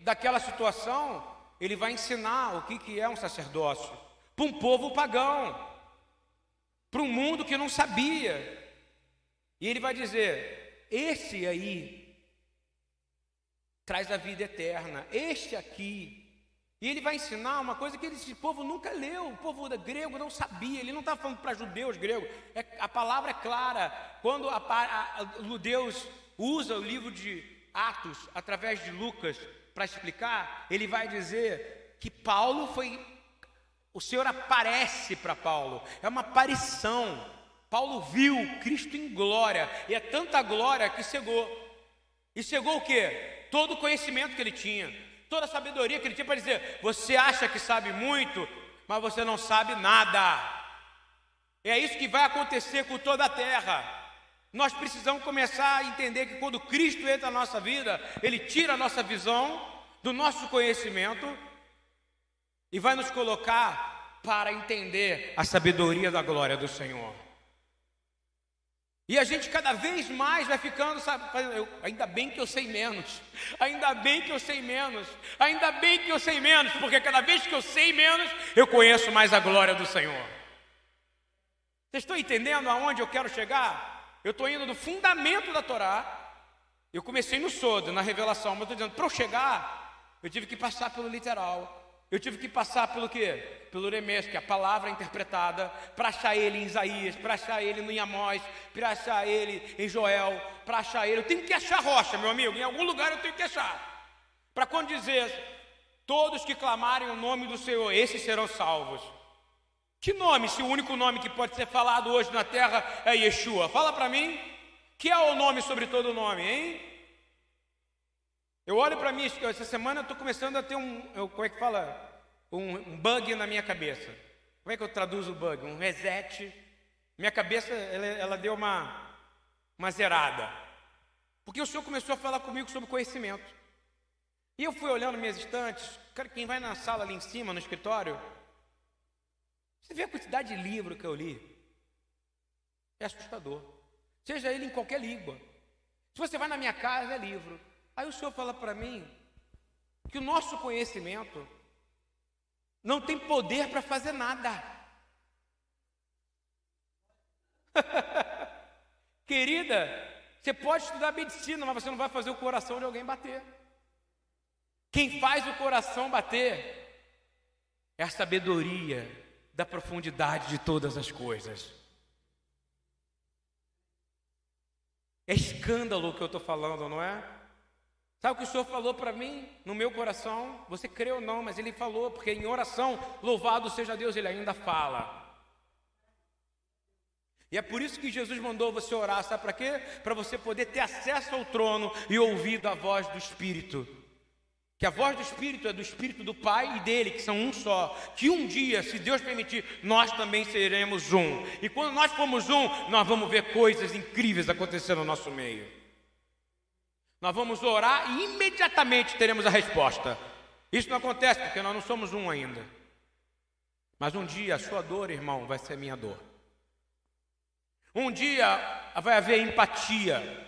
daquela situação, ele vai ensinar o que, é um sacerdócio para um povo pagão, para um mundo que não sabia. E ele vai dizer: esse aí traz a vida eterna. Este aqui. E ele vai ensinar uma coisa que esse povo nunca leu, o povo grego não sabia, ele não está falando para judeus gregos, é, a palavra é clara. Quando a, a, a, Deus usa o livro de Atos, através de Lucas, para explicar, ele vai dizer que Paulo foi. O Senhor aparece para Paulo, é uma aparição. Paulo viu Cristo em glória, e é tanta glória que cegou. E chegou o quê? Todo o conhecimento que ele tinha, toda a sabedoria que ele tinha para dizer: você acha que sabe muito, mas você não sabe nada. É isso que vai acontecer com toda a terra. Nós precisamos começar a entender que quando Cristo entra na nossa vida, Ele tira a nossa visão do nosso conhecimento e vai nos colocar para entender a sabedoria da glória do Senhor. E a gente cada vez mais vai ficando, sabe, eu, ainda bem que eu sei menos, ainda bem que eu sei menos, ainda bem que eu sei menos, porque cada vez que eu sei menos, eu conheço mais a glória do Senhor. Vocês estão entendendo aonde eu quero chegar? Eu estou indo do fundamento da Torá, eu comecei no sodo, na revelação, mas estou dizendo, para eu chegar, eu tive que passar pelo literal, eu tive que passar pelo quê? Pelo Uremês, que é a palavra interpretada, para achar ele em Isaías, para achar ele no Amós, para achar ele em Joel, para achar ele. Eu tenho que achar rocha, meu amigo, em algum lugar eu tenho que achar. Para quando dizer, todos que clamarem o nome do Senhor, esses serão salvos. Que nome, se o único nome que pode ser falado hoje na terra é Yeshua? Fala para mim, que é o nome sobre todo nome, hein? Eu olho para mim, essa semana eu estou começando a ter um, como é que fala? Um, um, bug na minha cabeça. Como é que eu traduzo o bug? Um reset. Minha cabeça, ela, ela deu uma, uma zerada. Porque o Senhor começou a falar comigo sobre conhecimento. E eu fui olhando minhas estantes. Cara, quem vai na sala ali em cima, no escritório, você vê a quantidade de livro que eu li. É assustador. Seja ele em qualquer língua. Se você vai na minha casa, é livro. Aí o Senhor fala para mim que o nosso conhecimento não tem poder para fazer nada. Querida, você pode estudar medicina, mas você não vai fazer o coração de alguém bater. Quem faz o coração bater é a sabedoria da profundidade de todas as coisas. É escândalo o que eu estou falando, não é? Sabe o que o Senhor falou para mim, no meu coração? Você crê ou não, mas Ele falou, porque em oração, louvado seja Deus, Ele ainda fala. E é por isso que Jesus mandou você orar, sabe para quê? Para você poder ter acesso ao trono e ouvir a voz do Espírito. Que a voz do Espírito é do Espírito do Pai e dele, que são um só. Que um dia, se Deus permitir, nós também seremos um. E quando nós formos um, nós vamos ver coisas incríveis acontecendo no nosso meio. Nós vamos orar e imediatamente teremos a resposta. Isso não acontece porque nós não somos um ainda. Mas um dia a sua dor, irmão, vai ser minha dor. Um dia vai haver empatia.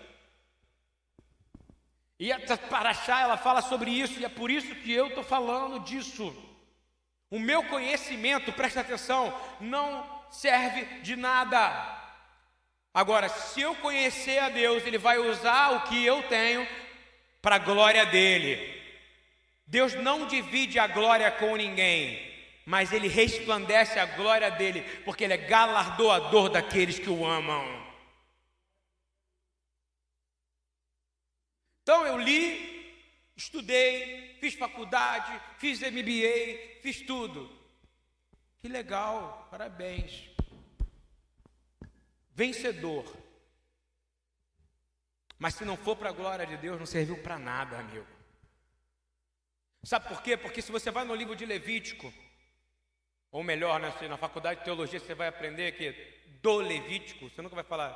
E a Paraxá, ela fala sobre isso, e é por isso que eu estou falando disso. O meu conhecimento, presta atenção, não serve de nada. Agora, se eu conhecer a Deus, Ele vai usar o que eu tenho para a glória dele. Deus não divide a glória com ninguém, mas Ele resplandece a glória dele, porque Ele é galardoador daqueles que o amam. Então eu li, estudei, fiz faculdade, fiz MBA, fiz tudo. Que legal, parabéns. Vencedor. Mas se não for para a glória de Deus, não serviu para nada, amigo. Sabe por quê? Porque se você vai no livro de Levítico, ou melhor, né, na faculdade de teologia você vai aprender que do Levítico, você nunca vai falar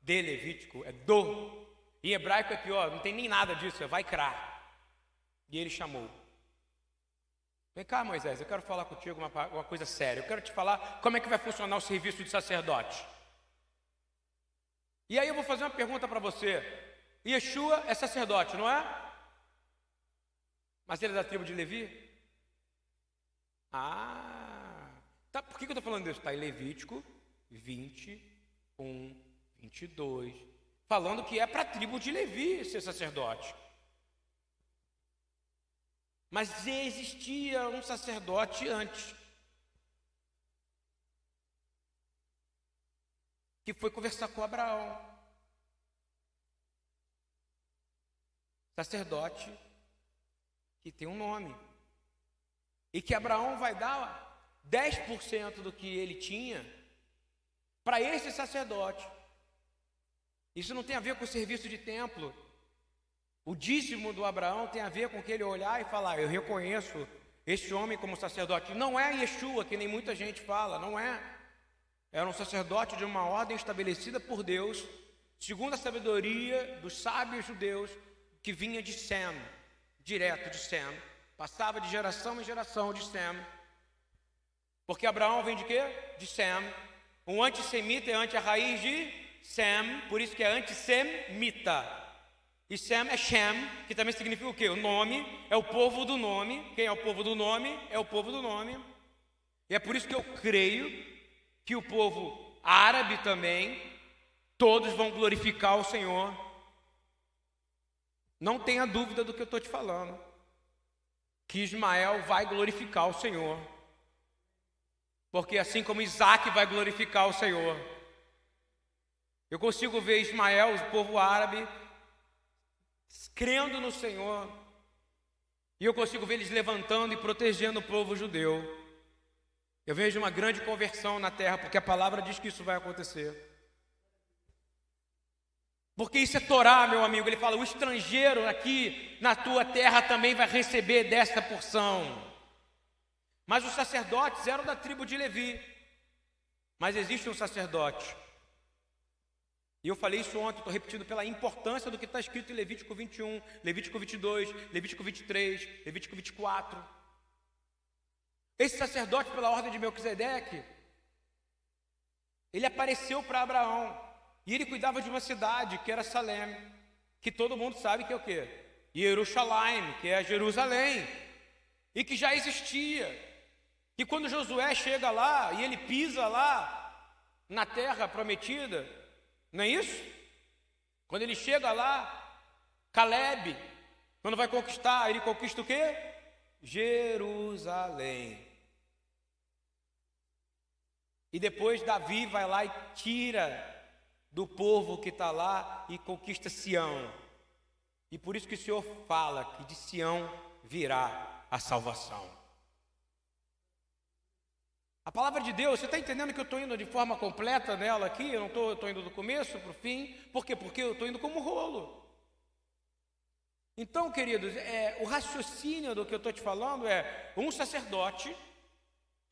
de Levítico, é do em hebraico é pior, não tem nem nada disso, é vai crá. E ele chamou. Vem cá, Moisés, eu quero falar contigo uma, uma coisa séria. Eu quero te falar como é que vai funcionar o serviço de sacerdote. E aí eu vou fazer uma pergunta para você. Yeshua é sacerdote, não é? Mas ele é da tribo de Levi? Ah, tá, por que, que eu estou falando disso? Está em Levítico 21, 22, falando que é para a tribo de Levi ser sacerdote. Mas existia um sacerdote antes. Que foi conversar com Abraão. Sacerdote que tem um nome. E que Abraão vai dar 10% do que ele tinha para esse sacerdote. Isso não tem a ver com o serviço de templo. O dízimo do Abraão tem a ver com que ele olhar e falar: Eu reconheço este homem como sacerdote. Não é Yeshua, que nem muita gente fala, não é. Era um sacerdote de uma ordem estabelecida por Deus, segundo a sabedoria dos sábios judeus, que vinha de Sem, direto de Sem, passava de geração em geração de Sem. Porque Abraão vem de quê? De Sem. Um antissemita é ante a raiz de Sem, por isso que é antissemita. E Sem é Shem, que também significa o quê? O nome, é o povo do nome. Quem é o povo do nome? É o povo do nome. E é por isso que eu creio que o povo árabe também, todos vão glorificar o Senhor. Não tenha dúvida do que eu estou te falando. Que Ismael vai glorificar o Senhor. Porque assim como Isaac vai glorificar o Senhor, eu consigo ver Ismael, o povo árabe, crendo no Senhor. E eu consigo ver eles levantando e protegendo o povo judeu. Eu vejo uma grande conversão na terra, porque a palavra diz que isso vai acontecer. Porque isso é Torá, meu amigo. Ele fala: o estrangeiro aqui na tua terra também vai receber desta porção. Mas os sacerdotes eram da tribo de Levi. Mas existe um sacerdote e eu falei isso ontem, estou repetindo pela importância do que está escrito em Levítico 21, Levítico 22, Levítico 23, Levítico 24. Esse sacerdote, pela ordem de Melquisedeque, ele apareceu para Abraão e ele cuidava de uma cidade que era Salem, que todo mundo sabe que é o quê? Jerusalém, que é Jerusalém, e que já existia. E quando Josué chega lá e ele pisa lá na terra prometida, não é isso? Quando ele chega lá, Caleb, quando vai conquistar, ele conquista o quê? Jerusalém. E depois Davi vai lá e tira do povo que está lá e conquista Sião. E por isso que o Senhor fala que de Sião virá a salvação. A palavra de Deus, você está entendendo que eu estou indo de forma completa nela aqui? Eu não estou indo do começo para o fim. Por quê? Porque eu estou indo como rolo. Então, queridos, é, o raciocínio do que eu estou te falando é um sacerdote,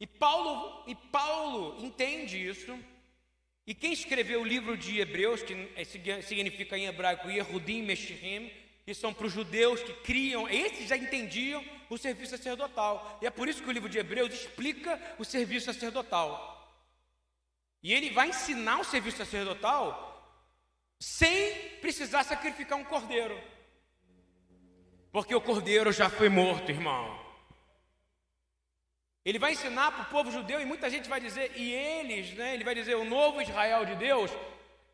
e Paulo, e Paulo entende isso, e quem escreveu o livro de Hebreus, que é, significa em hebraico Yehudim Meshirim, que são para os judeus que criam, esses já entendiam o serviço sacerdotal. E é por isso que o livro de Hebreus explica o serviço sacerdotal. E ele vai ensinar o serviço sacerdotal sem precisar sacrificar um cordeiro. Porque o cordeiro já foi morto, irmão. Ele vai ensinar para o povo judeu e muita gente vai dizer, e eles, né? Ele vai dizer, o novo Israel de Deus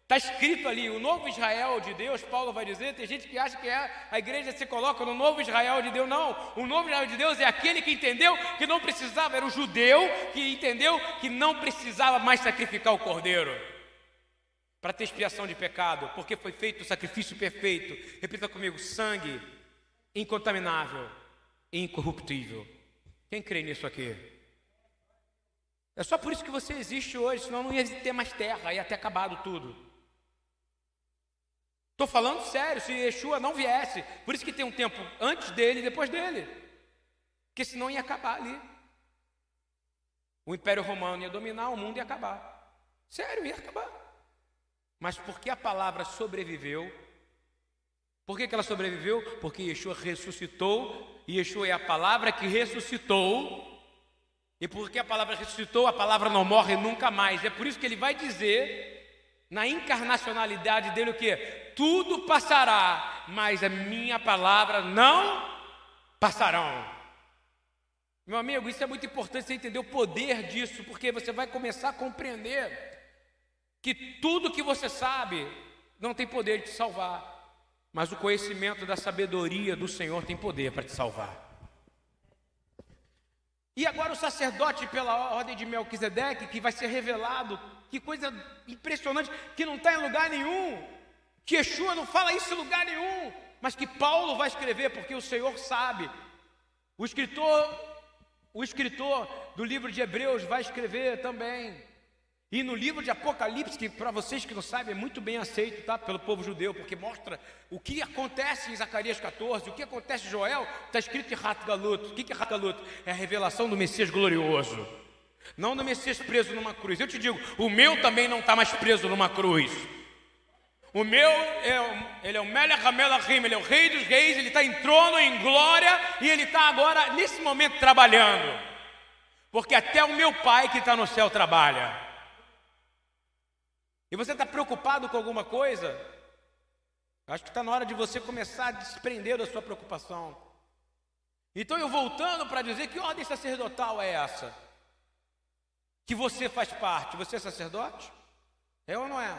Está escrito ali, o novo Israel de Deus, Paulo vai dizer, tem gente que acha que é, a igreja se coloca no novo Israel de Deus, não. O novo Israel de Deus é aquele que entendeu que não precisava, era o judeu que entendeu que não precisava mais sacrificar o cordeiro para ter expiação de pecado, porque foi feito o sacrifício perfeito. Repita comigo: sangue incontaminável incorruptível. Quem crê nisso aqui? É só por isso que você existe hoje, senão não ia ter mais terra, ia ter acabado tudo. Estou falando sério, se Yeshua não viesse, por isso que tem um tempo antes dele e depois dele, porque senão ia acabar ali. O Império Romano ia dominar, o mundo ia acabar. Sério, ia acabar. Mas porque a palavra sobreviveu, por que, que ela sobreviveu? Porque Yeshua ressuscitou, e Yeshua é a palavra que ressuscitou, e porque a palavra ressuscitou, a palavra não morre nunca mais. É por isso que ele vai dizer na encarnacionalidade dele o que? Tudo passará, mas a minha palavra não passarão. Meu amigo, isso é muito importante você entender o poder disso, porque você vai começar a compreender que tudo que você sabe não tem poder de te salvar, mas o conhecimento da sabedoria do Senhor tem poder para te salvar. E agora o sacerdote, pela ordem de Melquisedeque, que vai ser revelado que coisa impressionante, que não está em lugar nenhum, que Yeshua não fala isso em lugar nenhum, mas que Paulo vai escrever, porque o Senhor sabe. O escritor, o escritor do livro de Hebreus vai escrever também. E no livro de Apocalipse, que para vocês que não sabem, é muito bem aceito tá, pelo povo judeu, porque mostra o que acontece em Zacarias 14, o que acontece em Joel, está escrito em Ratgalut. O que é Ratgalut? É a revelação do Messias glorioso. Não do Messias preso numa cruz. Eu te digo, o meu também não está mais preso numa cruz. O meu, é, ele é o Melech Hamelachim, ele é o rei dos reis, ele está em trono, em glória, e ele está agora, nesse momento, trabalhando. Porque até o meu pai que está no céu trabalha. E você está preocupado com alguma coisa? Acho que está na hora de você começar a desprender da sua preocupação. Então eu voltando para dizer que ordem sacerdotal é essa? que você faz parte. Você é sacerdote? É ou não é?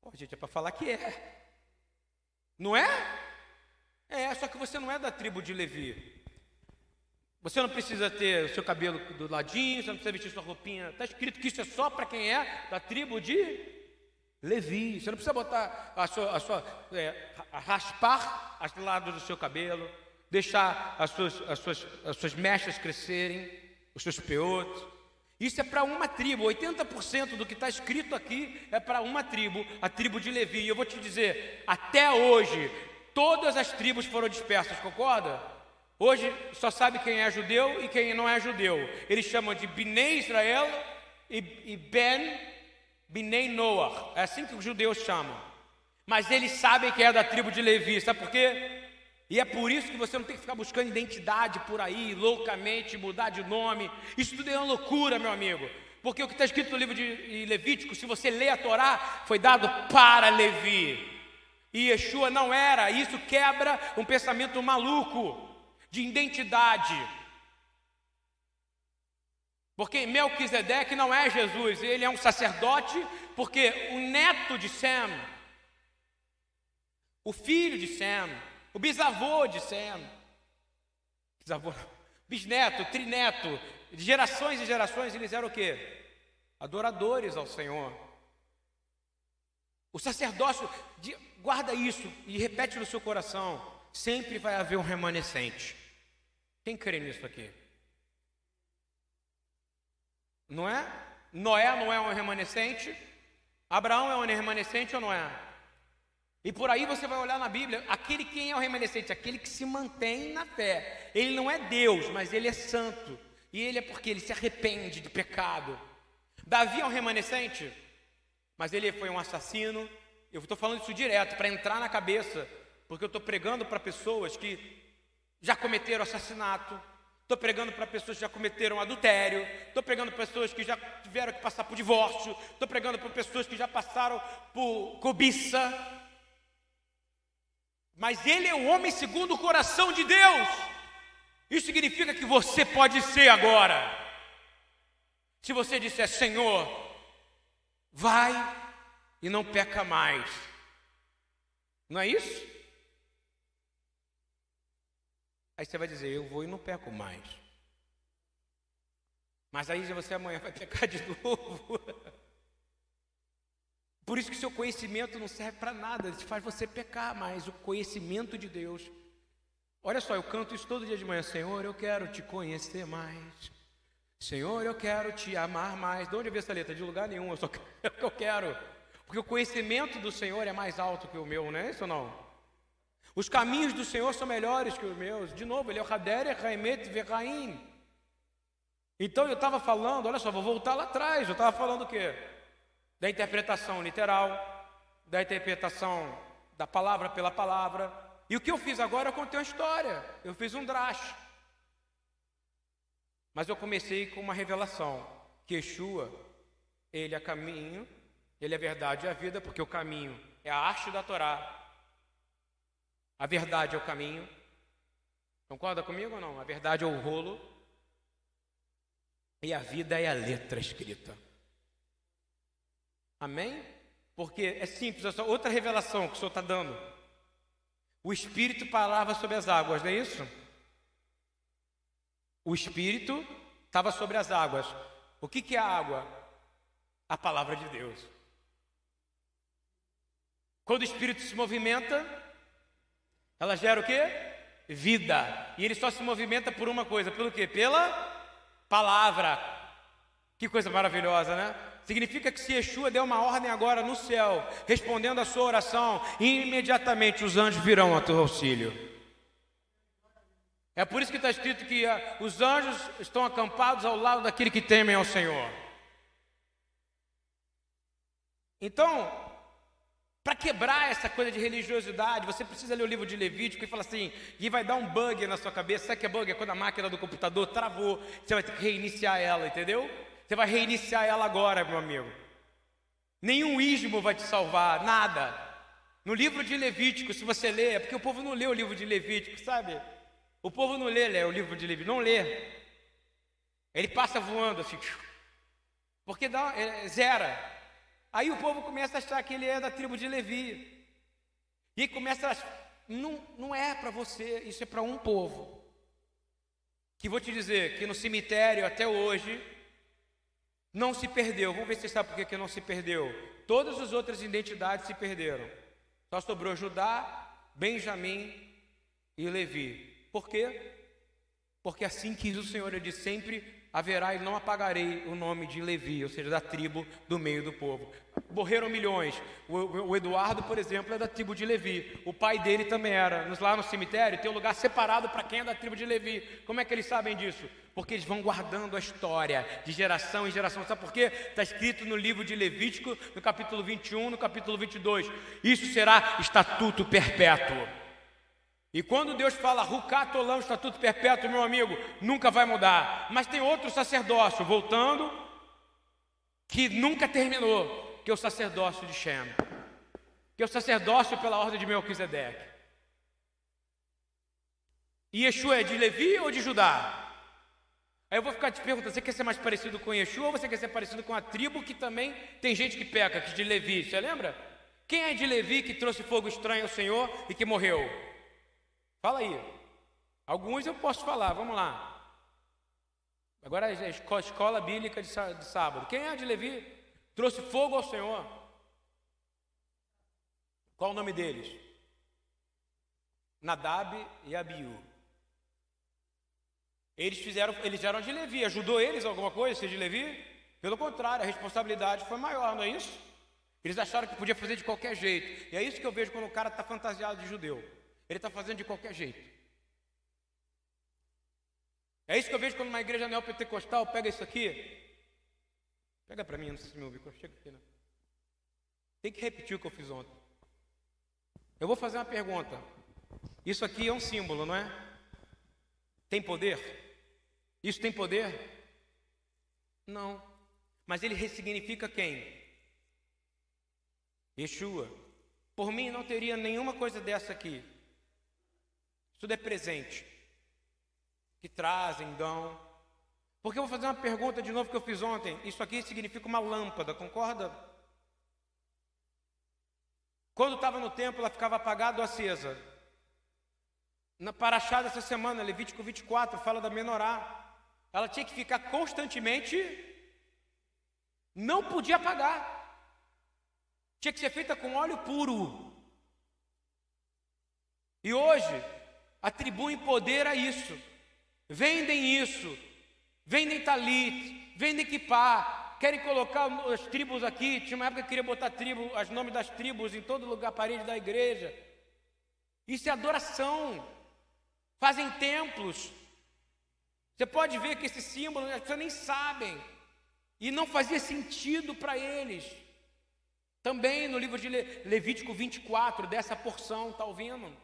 Pô, gente, é para falar que é. Não é? É, só que você não é da tribo de Levi. Você não precisa ter o seu cabelo do ladinho, você não precisa vestir sua roupinha. Está escrito que isso é só para quem é da tribo de Levi. Você não precisa botar a sua, a sua é, raspar as lados do seu cabelo, deixar as suas, as suas, as suas mechas crescerem os seus peotes. Isso é para uma tribo, 80% do que está escrito aqui é para uma tribo, a tribo de Levi. E eu vou te dizer, até hoje, todas as tribos foram dispersas, concorda? Hoje só sabe quem é judeu e quem não é judeu. Eles chamam de Bnei Israel e, e Ben Bnei Noah. É assim que os judeus chamam. Mas eles sabem que é da tribo de Levi. Sabe por quê? E é por isso que você não tem que ficar buscando identidade por aí, loucamente, mudar de nome. Isso tudo é uma loucura, meu amigo. Porque o que está escrito no livro de Levítico, se você lê a Torá, foi dado para Levi. E Yeshua não era. Isso quebra um pensamento maluco de identidade. Porque Melquisedeque não é Jesus, ele é um sacerdote, porque o neto de Sem, o filho de Sem, o bisavô de Sem, bisavô, bisneto, trineto, de gerações e gerações, eles eram o quê? Adoradores ao Senhor. O sacerdócio, guarda isso e repete no seu coração: sempre vai haver um remanescente. Quem crê nisso aqui? Não é? Noé não é um remanescente? Abraão é um remanescente ou não é? E por aí você vai olhar na Bíblia, aquele quem é o remanescente, aquele que se mantém na fé. Ele não é Deus, mas ele é santo. E ele é porque ele se arrepende do pecado. Davi é um remanescente, mas ele foi um assassino. Eu estou falando isso direto para entrar na cabeça, porque eu estou pregando para pessoas que já cometeram assassinato, estou pregando para pessoas que já cometeram adultério, estou pregando para pessoas que já tiveram que passar por divórcio, estou pregando para pessoas que já passaram por cobiça, mas ele é o homem segundo o coração de Deus. Isso significa que você pode ser agora. Se você disser, Senhor, vai e não peca mais. Não é isso? Aí você vai dizer, eu vou e não peco mais. Mas aí você amanhã vai pecar de novo. Por isso que seu conhecimento não serve para nada, ele faz você pecar, mas o conhecimento de Deus. Olha só, eu canto isso todo dia de manhã, Senhor, eu quero te conhecer mais. Senhor, eu quero te amar mais. De onde veio essa letra? De lugar nenhum, eu só que eu quero. Porque o conhecimento do Senhor é mais alto que o meu, não é isso ou não? Os caminhos do Senhor são melhores que os meus. De novo, ele é o Hader, Raimet, Verraim. Então eu estava falando, olha só, vou voltar lá atrás. Eu estava falando o quê? da interpretação literal, da interpretação da palavra pela palavra. E o que eu fiz agora, eu contei uma história, eu fiz um drash. Mas eu comecei com uma revelação, que Yeshua, ele é caminho, ele é verdade e a vida, porque o caminho é a arte da Torá, a verdade é o caminho. Concorda comigo ou não? A verdade é o rolo e a vida é a letra escrita. Amém? Porque é simples, essa outra revelação que o Senhor está dando. O Espírito parava sobre as águas, não é isso? O Espírito estava sobre as águas. O que, que é a água? A palavra de Deus. Quando o Espírito se movimenta, ela gera o quê? Vida. E ele só se movimenta por uma coisa, pelo quê? Pela palavra. Que coisa maravilhosa, né? Significa que se Yeshua deu uma ordem agora no céu, respondendo a sua oração, imediatamente os anjos virão ao teu auxílio. É por isso que está escrito que uh, os anjos estão acampados ao lado daquele que temem ao Senhor. Então, para quebrar essa coisa de religiosidade, você precisa ler o livro de Levítico e falar assim, e vai dar um bug na sua cabeça. Sabe que é bug? É quando a máquina do computador travou, você vai ter que reiniciar ela, entendeu? Você vai reiniciar ela agora, meu amigo. Nenhum ismo vai te salvar, nada. No livro de Levítico, se você ler, é porque o povo não lê o livro de Levítico, sabe? O povo não lê, lê o livro de Levítico, não lê. Ele passa voando assim, porque dá, é, zera. Aí o povo começa a achar que ele é da tribo de Levi. E começa a achar, não, não é para você, isso é para um povo. Que vou te dizer que no cemitério até hoje não se perdeu. Vamos ver se você sabe por que, que não se perdeu. Todas as outras identidades se perderam. Só sobrou Judá, Benjamim e Levi. Por quê? Porque assim quis o Senhor, ele disse sempre haverá e não apagarei o nome de Levi, ou seja, da tribo do meio do povo. Morreram milhões. O, o, Eduardo, por exemplo, é da tribo de Levi. O pai dele também era. Lá no cemitério tem um lugar separado para quem é da tribo de Levi. Como é que eles sabem disso? Porque eles vão guardando a história de geração em geração. Sabe por quê? Está escrito no livro de Levítico, no capítulo 21, no capítulo 22. Isso será estatuto perpétuo. E quando Deus fala Rucatolam, estatuto perpétuo, meu amigo, nunca vai mudar. Mas tem outro sacerdócio, voltando, que nunca terminou, que é o sacerdócio de Shem, que é o sacerdócio pela ordem de Melquisedeque. E Yeshua é de Levi ou de Judá? Aí eu vou ficar te perguntando, você quer ser mais parecido com Yeshua ou você quer ser parecido com a tribo que também tem gente que peca, que é de Levi, você lembra? Quem é de Levi que trouxe fogo estranho ao Senhor e que morreu? Fala aí. Alguns eu posso falar, vamos lá. Agora a escola bíblica de sábado. Quem é de Levi? Trouxe fogo ao Senhor. Qual o nome deles? Nadab e Abiú. Eles fizeram, eles eram de Levi, ajudou eles alguma coisa, ser de Levi? Pelo contrário, a responsabilidade foi maior, não é isso? Eles acharam que podia fazer de qualquer jeito. E é isso que eu vejo quando o cara está fantasiado de judeu. Ele está fazendo de qualquer jeito. É isso que eu vejo quando uma igreja neopentecostal pega isso aqui. Pega para mim, não sei se me ouviu, chega aqui, né? Tem que repetir o que eu fiz ontem. Eu vou fazer uma pergunta. Isso aqui é um símbolo, não é? Tem poder? Isso tem poder? Não. Mas ele ressignifica quem? Yeshua. Por mim não teria nenhuma coisa dessa aqui. Tudo é presente. Que trazem, dão. Porque eu vou fazer uma pergunta de novo que eu fiz ontem. Isso aqui significa uma lâmpada, concorda? Quando estava no templo, ela ficava apagada ou acesa. Na Paraxá dessa semana, Levítico 24, fala da menorá. Ela tinha que ficar constantemente, não podia apagar. Tinha que ser feita com óleo puro. E hoje, atribuem poder a isso. Vendem isso. Vendem talit, vendem kipá, querem colocar as tribos aqui. Tinha uma época que queria botar tribo, os nomes das tribos em todo lugar, parede da igreja. Isso é adoração. Fazem templos. Você pode ver que esse símbolo as pessoas nem sabem. E não fazia sentido para eles. Também no livro de Levítico 24, dessa porção, está ouvindo?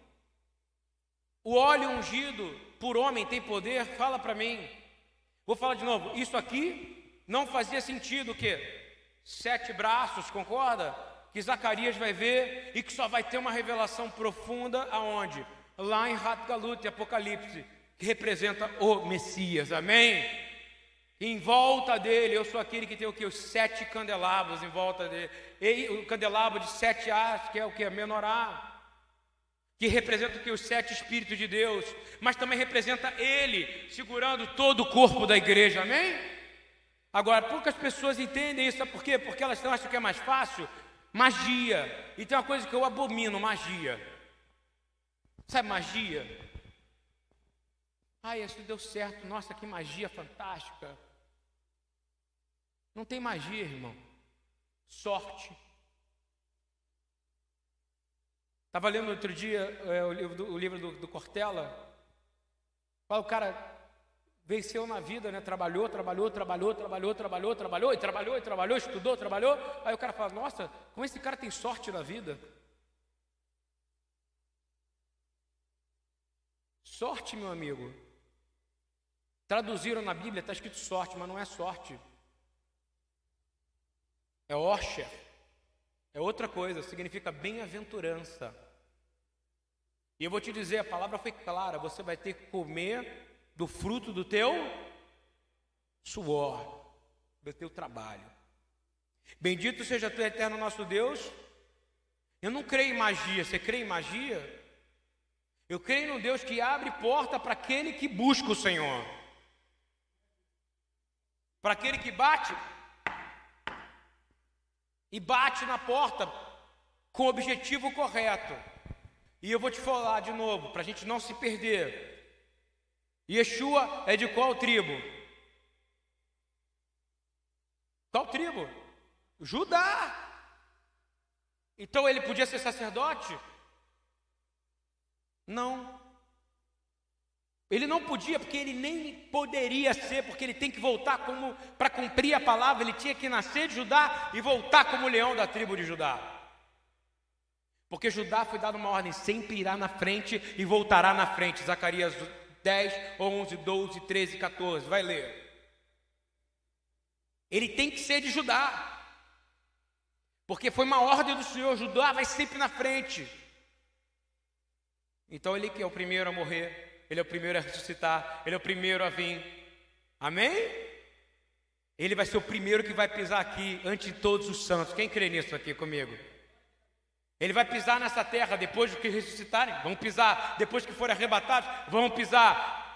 O óleo ungido por homem tem poder? Fala para mim. Vou falar de novo. Isso aqui não fazia sentido o quê? Sete braços, concorda? Que Zacarias vai ver e que só vai ter uma revelação profunda aonde? Lá em Ratgalut, Apocalipse, que representa o Messias. Amém? Em volta dele, eu sou aquele que tem o que? Os sete candelabros em volta dele. E o candelabro de sete hastes, que é o que? Menorá. Que representa que? Os sete Espíritos de Deus. Mas também representa ele, segurando todo o corpo da igreja. Amém? Agora, poucas pessoas entendem isso. Sabe por quê? Porque elas acham que é mais fácil. Magia. E tem uma coisa que eu abomino: magia. Sabe magia? Ai, isso deu certo. Nossa, que magia fantástica. Não tem magia, irmão. Sorte. Estava lendo outro dia é, o livro, do, o livro do, do Cortella. O cara venceu na vida, né? Trabalhou, trabalhou, trabalhou, trabalhou, trabalhou, trabalhou, e trabalhou, e trabalhou, estudou, trabalhou. Aí o cara fala: Nossa, como esse cara tem sorte na vida. Sorte, meu amigo. Traduziram na Bíblia, está escrito sorte, mas não é sorte é Osher, é outra coisa, significa bem-aventurança. E eu vou te dizer, a palavra foi clara: você vai ter que comer do fruto do teu suor, do teu trabalho. Bendito seja tu, eterno nosso Deus. Eu não creio em magia, você crê em magia? Eu creio no Deus que abre porta para aquele que busca o Senhor. Para aquele que bate, e bate na porta com o objetivo correto. E eu vou te falar de novo, para a gente não se perder. Yeshua é de qual tribo? Qual tribo? Judá. Então ele podia ser sacerdote? Não. Ele não podia, porque ele nem poderia ser, porque ele tem que voltar como para cumprir a palavra, ele tinha que nascer de Judá e voltar como leão da tribo de Judá. Porque Judá foi dado uma ordem, sempre irá na frente e voltará na frente. Zacarias 10, 11, 12, 13, 14, vai ler. Ele tem que ser de Judá. Porque foi uma ordem do Senhor, Judá vai sempre na frente. Então ele que é o primeiro a morrer, ele é o primeiro a ressuscitar, Ele é o primeiro a vir. Amém? Ele vai ser o primeiro que vai pisar aqui antes de todos os santos. Quem crê nisso aqui comigo? Ele vai pisar nessa terra depois que ressuscitarem, vão pisar, depois que forem arrebatados, vão pisar.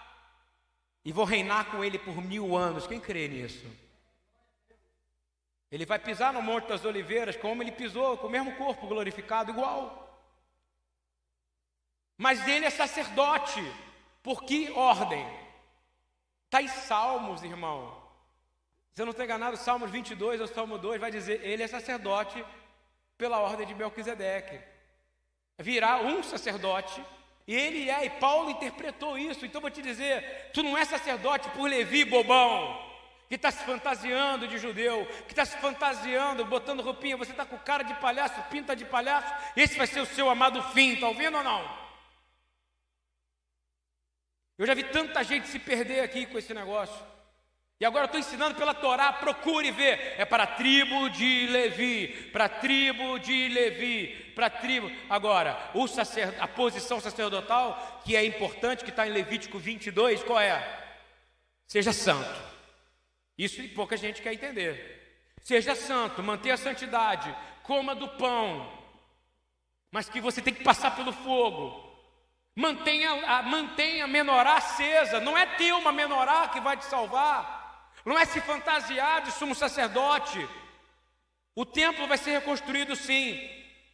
E vou reinar com ele por mil anos. Quem crê nisso? Ele vai pisar no Monte das Oliveiras como ele pisou, com o mesmo corpo glorificado, igual. Mas ele é sacerdote. Por que ordem? Está em Salmos, irmão. Se eu não estou enganado, Salmos 22 ou Salmo 2 vai dizer: Ele é sacerdote pela ordem de Melquisedeque. Virar um sacerdote, e ele é, e Paulo interpretou isso. Então vou te dizer: tu não é sacerdote por Levi, bobão, que está se fantasiando de judeu, que está se fantasiando, botando roupinha, você está com cara de palhaço, pinta de palhaço, esse vai ser o seu amado fim, está ouvindo ou não? Eu já vi tanta gente se perder aqui com esse negócio. E agora estou ensinando pela Torá, procure ver. É para a tribo de Levi, para a tribo de Levi, para a tribo. Agora, o sacer, a posição sacerdotal, que é importante, que está em Levítico 22, qual é? Seja santo. Isso pouca gente quer entender. Seja santo, mantenha a santidade, coma do pão, mas que você tem que passar pelo fogo. Mantenha a, mantenha a menorá acesa, não é ter uma menorá que vai te salvar. Não é se fantasiar de sumo sacerdote. O templo vai ser reconstruído sim,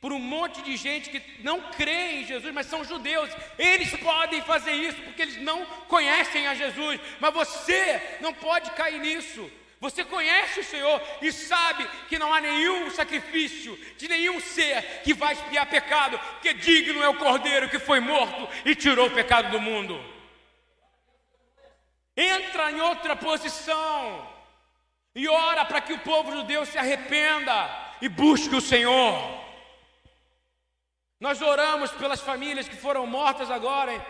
por um monte de gente que não crê em Jesus, mas são judeus. Eles podem fazer isso porque eles não conhecem a Jesus, mas você não pode cair nisso. Você conhece o Senhor e sabe que não há nenhum sacrifício de nenhum ser que vai expiar pecado, que digno é o Cordeiro que foi morto e tirou o pecado do mundo entra em outra posição e ora para que o povo judeu se arrependa e busque o Senhor. Nós oramos pelas famílias que foram mortas agora em,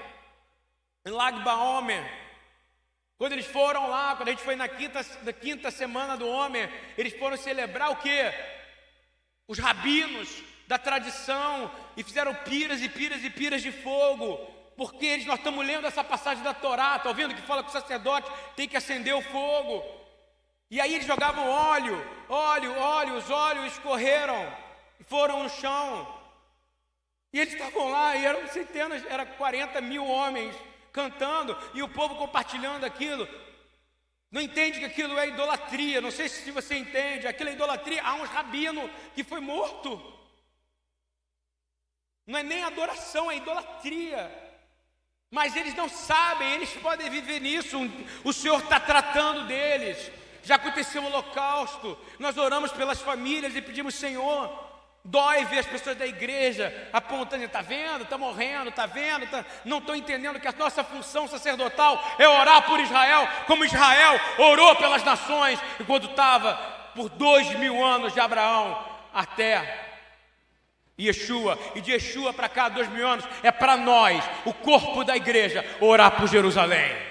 em Lag Baomer. Quando eles foram lá, quando a gente foi na quinta, na quinta semana do homem, eles foram celebrar o que? Os rabinos da tradição e fizeram piras e piras e piras de fogo porque eles, nós estamos lendo essa passagem da Torá, está ouvindo que fala que o sacerdote tem que acender o fogo. E aí eles jogavam óleo, óleo, óleo, os óleos escorreram e foram no chão. E eles estavam lá, e eram centenas, era 40 mil homens cantando, e o povo compartilhando aquilo. Não entende que aquilo é idolatria, não sei se você entende, aquilo é idolatria. Há um rabino que foi morto. Não é nem adoração, é idolatria. Mas eles não sabem, eles podem viver nisso. O Senhor está tratando deles. Já aconteceu o holocausto. Nós oramos pelas famílias e pedimos, Senhor, dói ver as pessoas da igreja apontando, está vendo, está morrendo, está vendo, tá... não estou entendendo que a nossa função sacerdotal é orar por Israel, como Israel orou pelas nações, enquanto estava por dois mil anos de Abraão até Yeshua, e de Yeshua para cá, dois mil anos, é para nós, o corpo da igreja, orar por Jerusalém.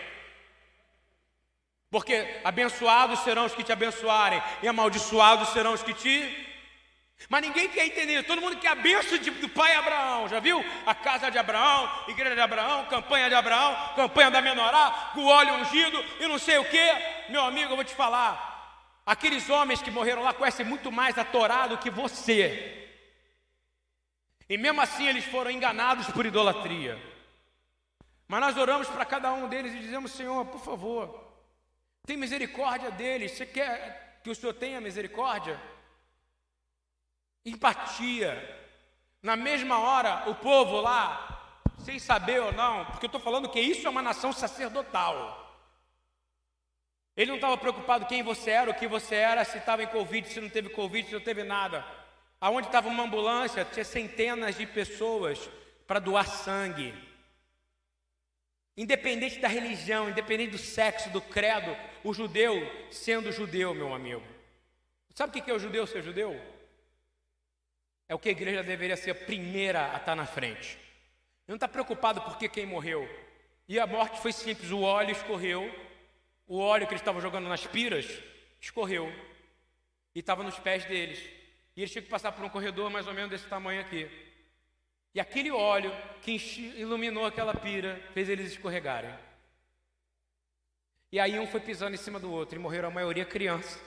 Porque abençoados serão os que te abençoarem, e amaldiçoados serão os que te. Mas ninguém quer entender, todo mundo quer a bênção do pai Abraão, já viu? A casa de Abraão, igreja de Abraão, campanha de Abraão, campanha da menorá, com óleo ungido e não sei o que. Meu amigo, eu vou te falar, aqueles homens que morreram lá conhecem muito mais a Torá do que você. E mesmo assim eles foram enganados por idolatria. Mas nós oramos para cada um deles e dizemos: Senhor, por favor, tem misericórdia deles. Você quer que o Senhor tenha misericórdia? Empatia. Na mesma hora, o povo lá, sem saber ou não, porque eu estou falando que isso é uma nação sacerdotal. Ele não estava preocupado quem você era, o que você era, se estava em Covid, se não teve Covid, se não teve nada. Aonde estava uma ambulância, tinha centenas de pessoas para doar sangue. Independente da religião, independente do sexo, do credo, o judeu sendo judeu, meu amigo. Sabe o que é o judeu ser judeu? É o que a igreja deveria ser a primeira a estar na frente. Não está preocupado porque quem morreu. E a morte foi simples: o óleo escorreu, o óleo que eles estavam jogando nas piras escorreu e estava nos pés deles. E eles tinham que passar por um corredor mais ou menos desse tamanho aqui. E aquele óleo que iluminou aquela pira fez eles escorregarem. E aí um foi pisando em cima do outro e morreram a maioria criança.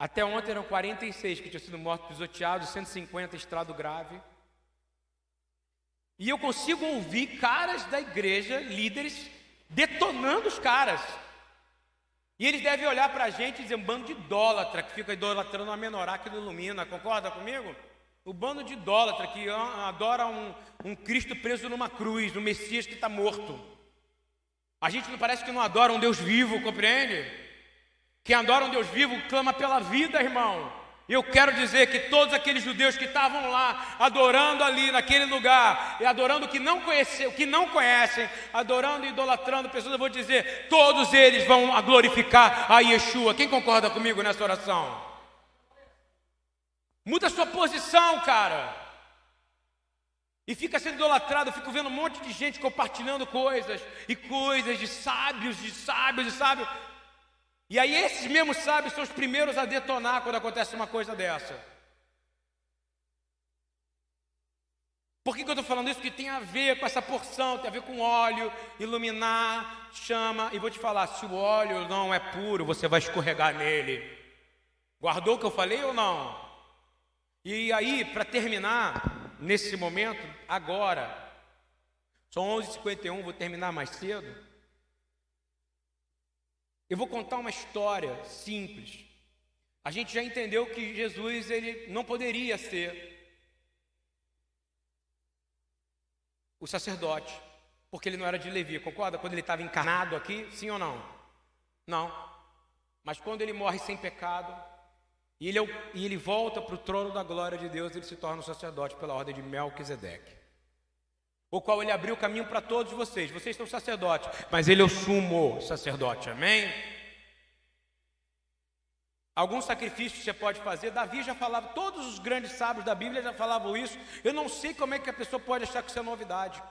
Até ontem eram 46 que tinham sido mortos pisoteados, 150 estrado grave. E eu consigo ouvir caras da igreja, líderes, detonando os caras. E eles devem olhar para a gente e dizer, um bando de idólatra que fica idolatrando a menorá que não ilumina, concorda comigo? O bando de idólatra que adora um, um Cristo preso numa cruz, um Messias que está morto. A gente não parece que não adora um Deus vivo, compreende? Quem adora um Deus vivo clama pela vida, irmão. Eu quero dizer que todos aqueles judeus que estavam lá, adorando ali naquele lugar, e adorando o que não conhecem, o que não conhecem, adorando e idolatrando pessoas, eu vou dizer, todos eles vão glorificar a Yeshua. Quem concorda comigo nessa oração? Muda sua posição, cara. E fica sendo idolatrado, eu fico vendo um monte de gente compartilhando coisas, e coisas de sábios, de sábios, de sábios. E aí esses mesmos sábios são os primeiros a detonar quando acontece uma coisa dessa. Por que, que eu estou falando isso? Porque tem a ver com essa porção, tem a ver com óleo, iluminar, chama. E vou te falar: se o óleo não é puro, você vai escorregar nele. Guardou o que eu falei ou não? E aí, para terminar, nesse momento, agora, são 11h51, vou terminar mais cedo. Eu vou contar uma história simples. A gente já entendeu que Jesus ele não poderia ser o sacerdote, porque ele não era de Levi, concorda? Quando ele estava encarnado aqui, sim ou não? Não. Mas quando ele morre sem pecado, e ele, é e ele volta para o trono da glória de Deus, ele se torna o sacerdote pela ordem de Melquisedeque o qual ele abriu o caminho para todos vocês. Vocês são sacerdotes, mas ele é o sumo sacerdote, amém? Alguns sacrifícios você pode fazer. Davi já falava, todos os grandes sábios da Bíblia já falavam isso. Eu não sei como é que a pessoa pode achar que isso é novidade.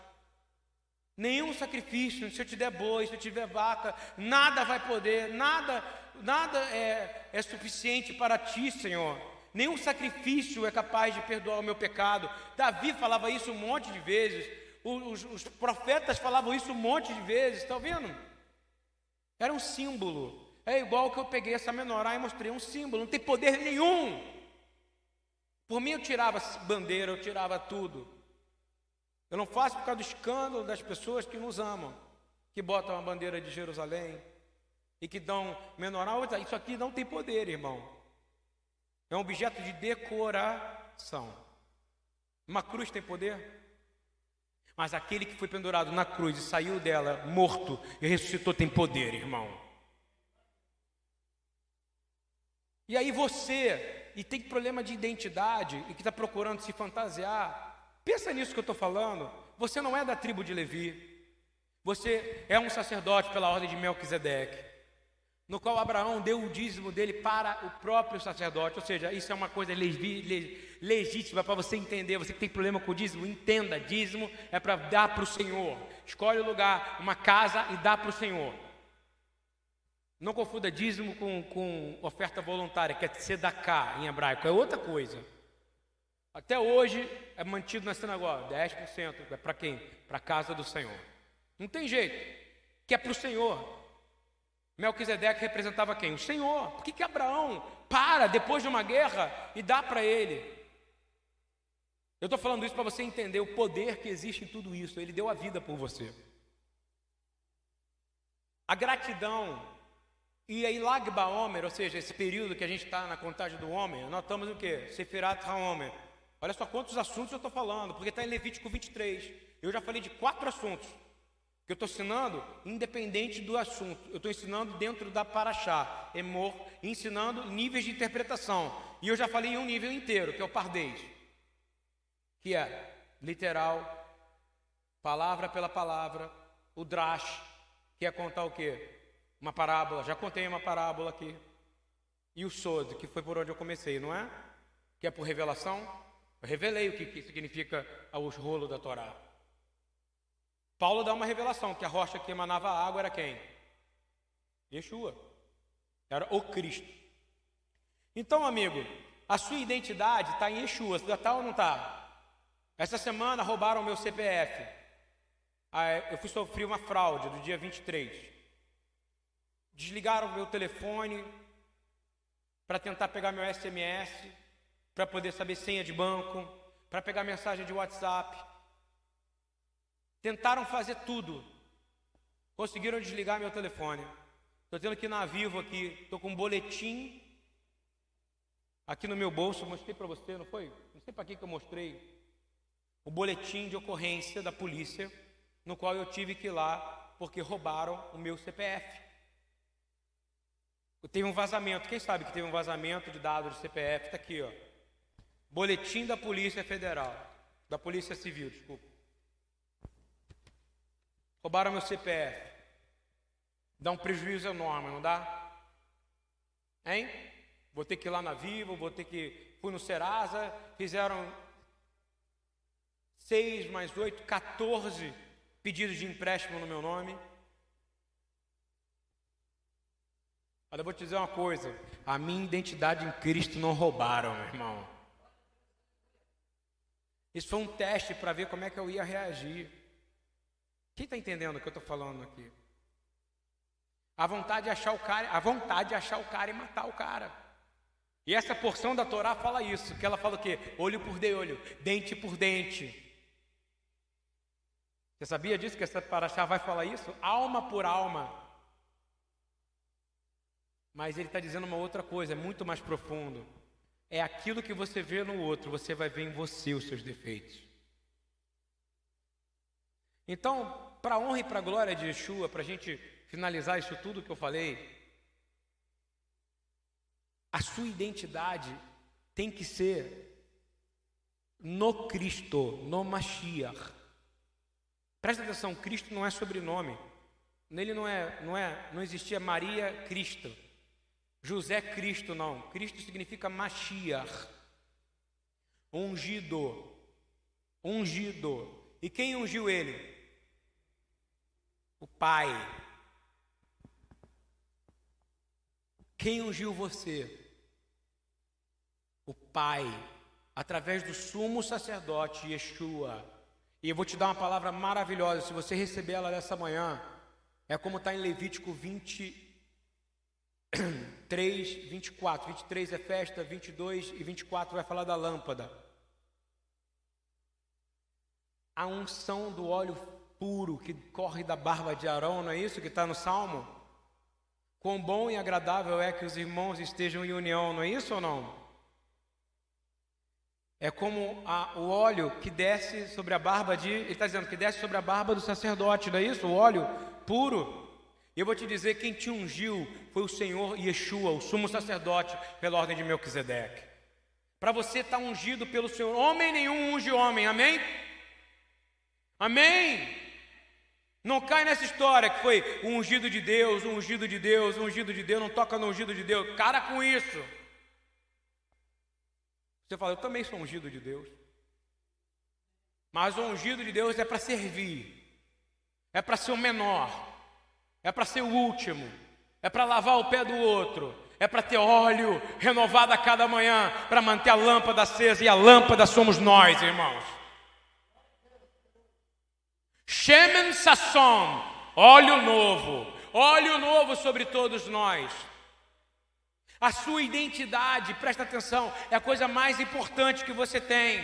Nenhum sacrifício, se eu te der boi, se eu tiver vaca, nada vai poder, nada, nada é, é suficiente para ti, Senhor. Nenhum sacrifício é capaz de perdoar o meu pecado. Davi falava isso um monte de vezes os, os profetas falavam isso um monte de vezes, está vendo? Era um símbolo. É igual que eu peguei essa menorá e mostrei um símbolo, não tem poder nenhum. Por mim eu tirava bandeira, eu tirava tudo. Eu não faço por causa do escândalo das pessoas que nos amam, que botam a bandeira de Jerusalém e que dão menorá. Isso aqui não tem poder, irmão. É um objeto de decoração. Uma cruz tem poder? Mas aquele que foi pendurado na cruz e saiu dela morto e ressuscitou tem poder, irmão. E aí você, e tem problema de identidade e que está procurando se fantasiar, pensa nisso que eu estou falando. Você não é da tribo de Levi. Você é um sacerdote pela ordem de Melquisedeque no qual Abraão deu o dízimo dele para o próprio sacerdote. Ou seja, isso é uma coisa legítima para você entender. Você que tem problema com o dízimo, entenda: dízimo é para dar para o Senhor. Escolhe o lugar, uma casa e dá para o Senhor. Não confunda dízimo com, com oferta voluntária, que é tzedakah em hebraico, é outra coisa. Até hoje é mantido na sinagoga, 10% é para quem? Para a casa do Senhor. Não tem jeito, que é para o Senhor. Melquisedeque representava quem? O Senhor. Por que, que Abraão para depois de uma guerra e dá para ele? Eu estou falando isso para você entender o poder que existe em tudo isso. Ele deu a vida por você. A gratidão e aí Lagba Homer, ou seja, esse período que a gente está na contagem do homem, nós estamos o quê? Sefirat HaOmer. Olha só quantos assuntos eu estou falando, porque está em Levítico 23. Eu já falei de quatro assuntos que eu estou ensinando independente do assunto. Eu estou ensinando dentro da Paraxá, Emor, ensinando níveis de interpretação. E eu já falei em um nível inteiro, que é o Pardês, que é literal, palavra pela palavra, o Drash, que é contar o quê? Uma parábola, já contei uma parábola aqui. E o Sod, que foi por onde eu comecei, não é? Que é por revelação. Eu revelei o que, que significa o rolo da Torá. Paulo dá uma revelação que a rocha que emanava água era quem? Yeshua. Era o Cristo. Então, amigo, a sua identidade está em Yeshua. Está ou não está? Essa semana roubaram meu CPF. Ah, eu fui sofrer uma fraude do dia 23. Desligaram meu telefone para tentar pegar meu SMS, para poder saber senha de banco, para pegar mensagem de WhatsApp. Tentaram fazer tudo. Conseguiram desligar meu telefone. Estou tendo que ir na Vivo aqui. Estou com um boletim aqui no meu bolso. Mostrei para você, não foi? Não sei para que, eu mostrei. O boletim de ocorrência da polícia, no qual eu tive que ir lá porque roubaram o meu CPF. Teve um vazamento. Quem sabe que teve um vazamento de dados de CPF? Está aqui, ó. Boletim da Polícia Federal. Da Polícia Civil, desculpa. Roubaram meu CPF. Dá um prejuízo enorme, não dá? Hein? Vou ter que ir lá na Vivo, vou ter que. Fui no Serasa, fizeram seis mais oito, 14 pedidos de empréstimo no meu nome. Olha, eu vou te dizer uma coisa: a minha identidade em Cristo não roubaram, meu irmão. Isso foi um teste para ver como é que eu ia reagir. Quem está entendendo o que eu estou falando aqui? A vontade de achar o cara, a vontade de achar o cara e matar o cara. E essa porção da Torá fala isso, que ela fala o quê? Olho por de olho, dente por dente. Você sabia disso que essa paraxá vai falar isso? Alma por alma. Mas ele está dizendo uma outra coisa, é muito mais profundo. É aquilo que você vê no outro, você vai ver em você os seus defeitos. Então, para a honra e para a glória de Yeshua, para a gente finalizar isso tudo que eu falei, a sua identidade tem que ser no Cristo, no Mashiach. Presta atenção, Cristo não é sobrenome. Nele não é, não é, não existia Maria Cristo. José Cristo não. Cristo significa Mashiach. Ungido. Ungido. E quem ungiu ele? O Pai. Quem ungiu você? O Pai, através do sumo sacerdote Yeshua. E eu vou te dar uma palavra maravilhosa, se você receber ela nessa manhã, é como está em Levítico 23, 24. 23 é festa, 22 e 24 vai falar da lâmpada. A unção do óleo puro que corre da barba de Arão, não é isso que está no Salmo? Quão bom e agradável é que os irmãos estejam em união, não é isso ou não? É como a, o óleo que desce sobre a barba de. Ele está dizendo que desce sobre a barba do sacerdote, não é isso? O óleo puro. Eu vou te dizer: quem te ungiu foi o Senhor Yeshua, o sumo sacerdote, pela ordem de Melquisedeque. Para você estar tá ungido pelo Senhor, homem nenhum unge homem, amém? Amém? Não cai nessa história que foi o ungido de Deus, o ungido de Deus, o ungido de Deus, não toca no ungido de Deus. Cara com isso. Você fala, eu também sou ungido de Deus. Mas o ungido de Deus é para servir, é para ser o menor, é para ser o último, é para lavar o pé do outro, é para ter óleo renovado a cada manhã, para manter a lâmpada acesa, e a lâmpada somos nós, irmãos. Shemen Sasson, óleo novo, óleo novo sobre todos nós. A sua identidade, presta atenção, é a coisa mais importante que você tem.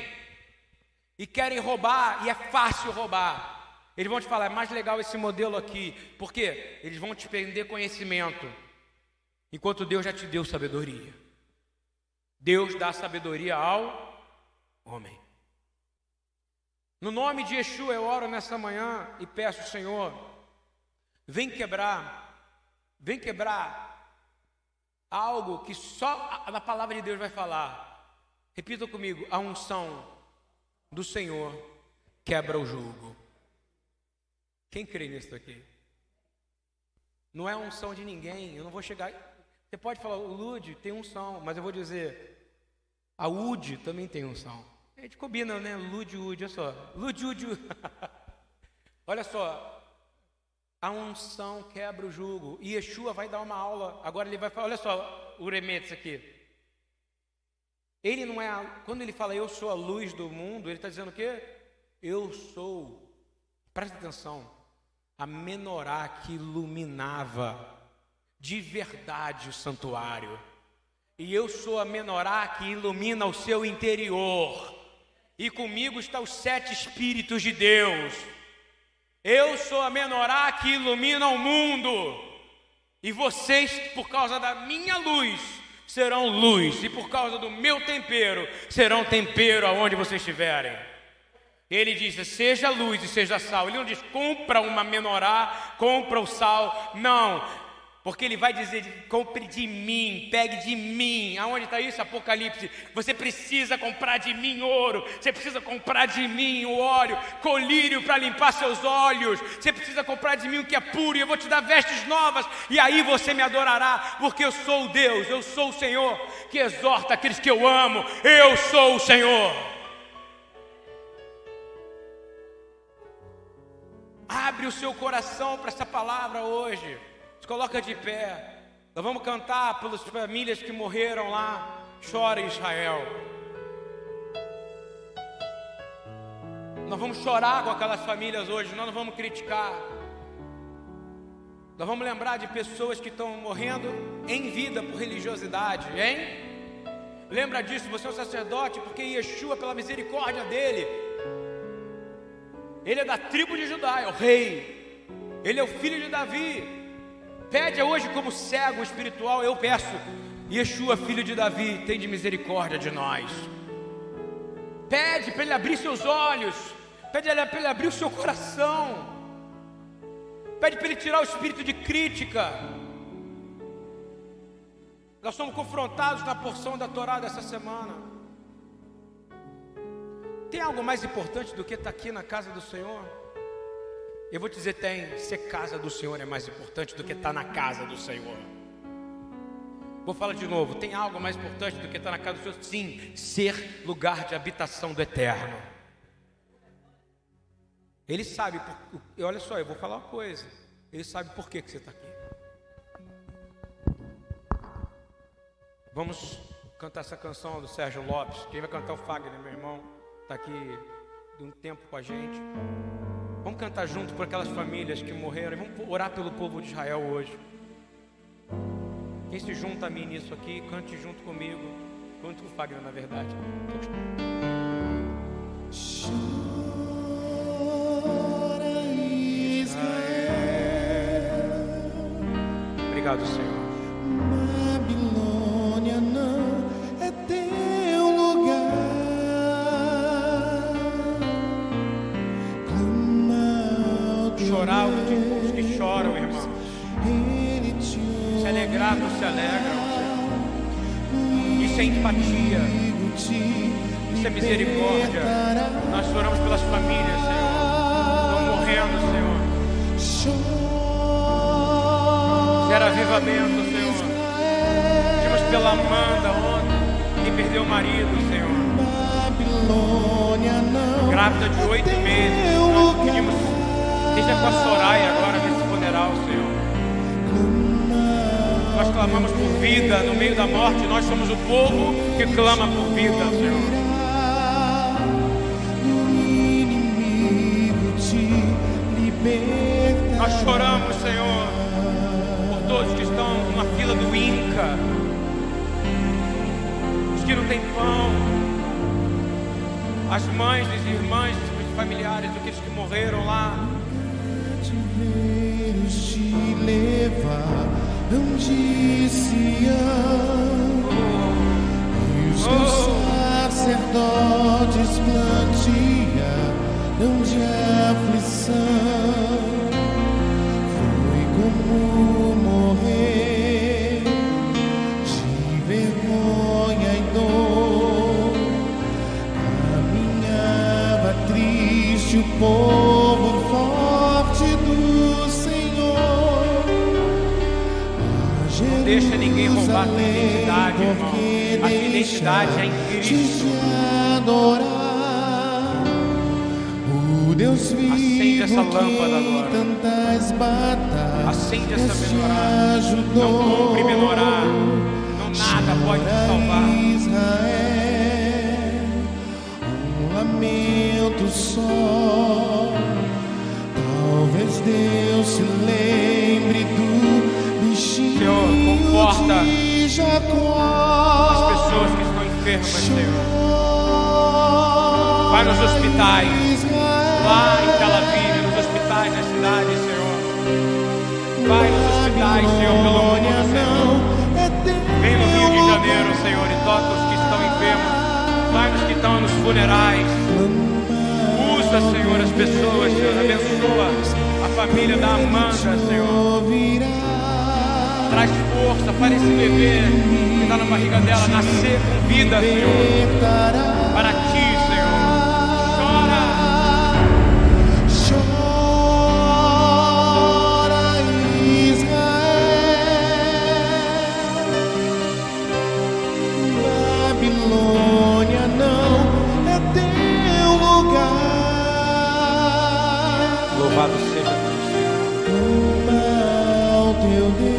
E querem roubar, e é fácil roubar. Eles vão te falar, é mais legal esse modelo aqui, porque eles vão te prender conhecimento, enquanto Deus já te deu sabedoria. Deus dá sabedoria ao homem. No nome de Yeshua eu oro nessa manhã e peço, Senhor, vem quebrar, vem quebrar algo que só a palavra de Deus vai falar. Repita comigo: a unção do Senhor quebra o jugo. Quem crê nisso aqui? Não é unção de ninguém, eu não vou chegar. Você pode falar, o Lude tem unção, mas eu vou dizer, a Ude também tem unção. Gente combina, né? Lude, Ude, olha só. Lude, Ude. olha só. A unção quebra o jugo. E Yeshua vai dar uma aula. Agora ele vai falar, olha só o remetes aqui. Ele não é, a, quando ele fala eu sou a luz do mundo, ele está dizendo o quê? Eu sou, presta atenção, a menorá que iluminava de verdade o santuário. E eu sou a menorá que ilumina o seu interior e comigo estão os sete Espíritos de Deus. Eu sou a menorá que ilumina o mundo, e vocês, por causa da minha luz, serão luz, e por causa do meu tempero, serão tempero aonde vocês estiverem. Ele diz: seja luz e seja sal. Ele não diz: compra uma menorá, compra o sal. Não. Porque ele vai dizer: compre de mim, pegue de mim. Aonde está isso? Apocalipse. Você precisa comprar de mim ouro. Você precisa comprar de mim o óleo, colírio para limpar seus olhos. Você precisa comprar de mim o que é puro. E eu vou te dar vestes novas. E aí você me adorará. Porque eu sou o Deus, eu sou o Senhor que exorta aqueles que eu amo. Eu sou o Senhor. Abre o seu coração para essa palavra hoje. Se coloca de pé. Nós vamos cantar pelas famílias que morreram lá. Chora Israel. Nós vamos chorar com aquelas famílias hoje, nós não vamos criticar. Nós vamos lembrar de pessoas que estão morrendo em vida por religiosidade, hein? Lembra disso, você é um sacerdote, porque Yeshua, pela misericórdia dele, ele é da tribo de Judá, é o rei, ele é o filho de Davi, Pede hoje como cego espiritual, eu peço. Yeshua, filho de Davi, tem misericórdia de nós. Pede para ele abrir seus olhos. Pede para ele abrir o seu coração. Pede para ele tirar o espírito de crítica. Nós somos confrontados na porção da Torá dessa semana. Tem algo mais importante do que estar aqui na casa do Senhor? Eu vou te dizer, tem, ser casa do Senhor é mais importante do que estar na casa do Senhor. Vou falar de novo, tem algo mais importante do que estar na casa do Senhor? Sim, ser lugar de habitação do Eterno. Ele sabe, e olha só, eu vou falar uma coisa, ele sabe por que, que você está aqui. Vamos cantar essa canção do Sérgio Lopes. Quem vai cantar o Fagner, meu irmão, está aqui de um tempo com a gente. Vamos cantar junto por aquelas famílias que morreram. E vamos orar pelo povo de Israel hoje. Quem se junta a mim nisso aqui, cante junto comigo. Junto com o Fagner, na verdade. Obrigado, Senhor. Isso é empatia. Isso é misericórdia. Nós choramos pelas famílias, Senhor. Estão morrendo, Senhor. Gera avivamento, Senhor. Pedimos pela Amanda ontem, que perdeu o marido, Senhor. Grávida de oito meses. Nós pedimos Esteja com a Soraya agora clamamos por vida no meio da morte. Nós somos o povo que clama por vida, Senhor. Nós choramos, Senhor, por todos que estão na fila do Inca, os que não têm pão, as mães, as irmãs, os familiares daqueles que morreram lá te levar onde Sião e os teus sacerdotes plantiam de aflição. Foi como morrer de vergonha e dor. Caminhava triste o povo ninguém roubar a tua identidade, irmão. A tua identidade é em Cristo. Acende essa lâmpada agora. Acende essa menorá. Não compre menorá. Não nada pode te salvar. Um lamento só. Talvez Deus se lembre do. Senhor conforta as pessoas que estão enfermas, Senhor. Vai nos hospitais, lá em Tel Aviv, nos hospitais da cidade, Senhor. Vai nos hospitais, Senhor, pelo amor de Senhor. Vem no Rio de Janeiro, Senhor, e toca os que estão enfermos. Vai nos que estão nos funerais. Usa, Senhor, as pessoas, Senhor. Abençoa a família da Amanda, Senhor. Fazer esse bebê que está na barriga dela nascer com vida, Senhor. Para ti, Senhor. Chora. Chora Israel, Babilônia não é teu lugar. Louvado seja tu, Senhor. Teu Deus,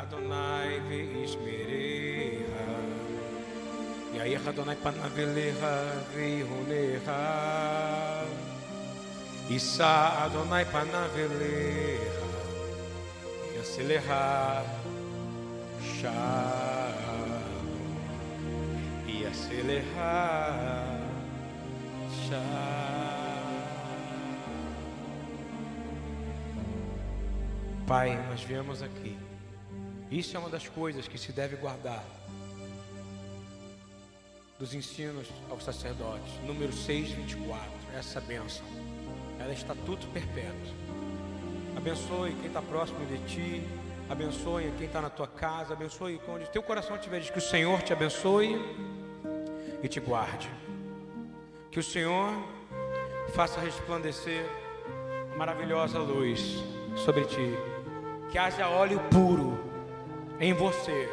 Adonai ve'ishmerecha. Yair Adonai panavelecha ve'ihonecha. Isa Adonai panavelecha. Yaselecha shalom. Yaselecha Pai, nós viemos aqui. Isso é uma das coisas que se deve guardar dos ensinos aos sacerdotes. Número 6, 24. Essa bênção. Ela é estatuto perpétuo. Abençoe quem está próximo de ti. Abençoe quem está na tua casa. Abençoe onde teu coração estiver. Diz que o Senhor te abençoe e te guarde. Que o Senhor faça resplandecer maravilhosa luz sobre ti. Que haja óleo puro em você,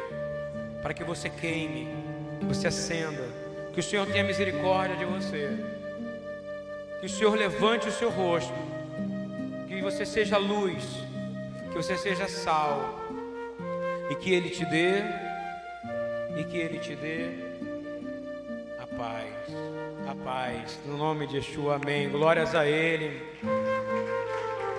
para que você queime, que você acenda. Que o Senhor tenha misericórdia de você. Que o Senhor levante o seu rosto. Que você seja luz. Que você seja sal. E que Ele te dê. E que Ele te dê a paz. A paz. No nome de Yeshua, amém. Glórias a Ele.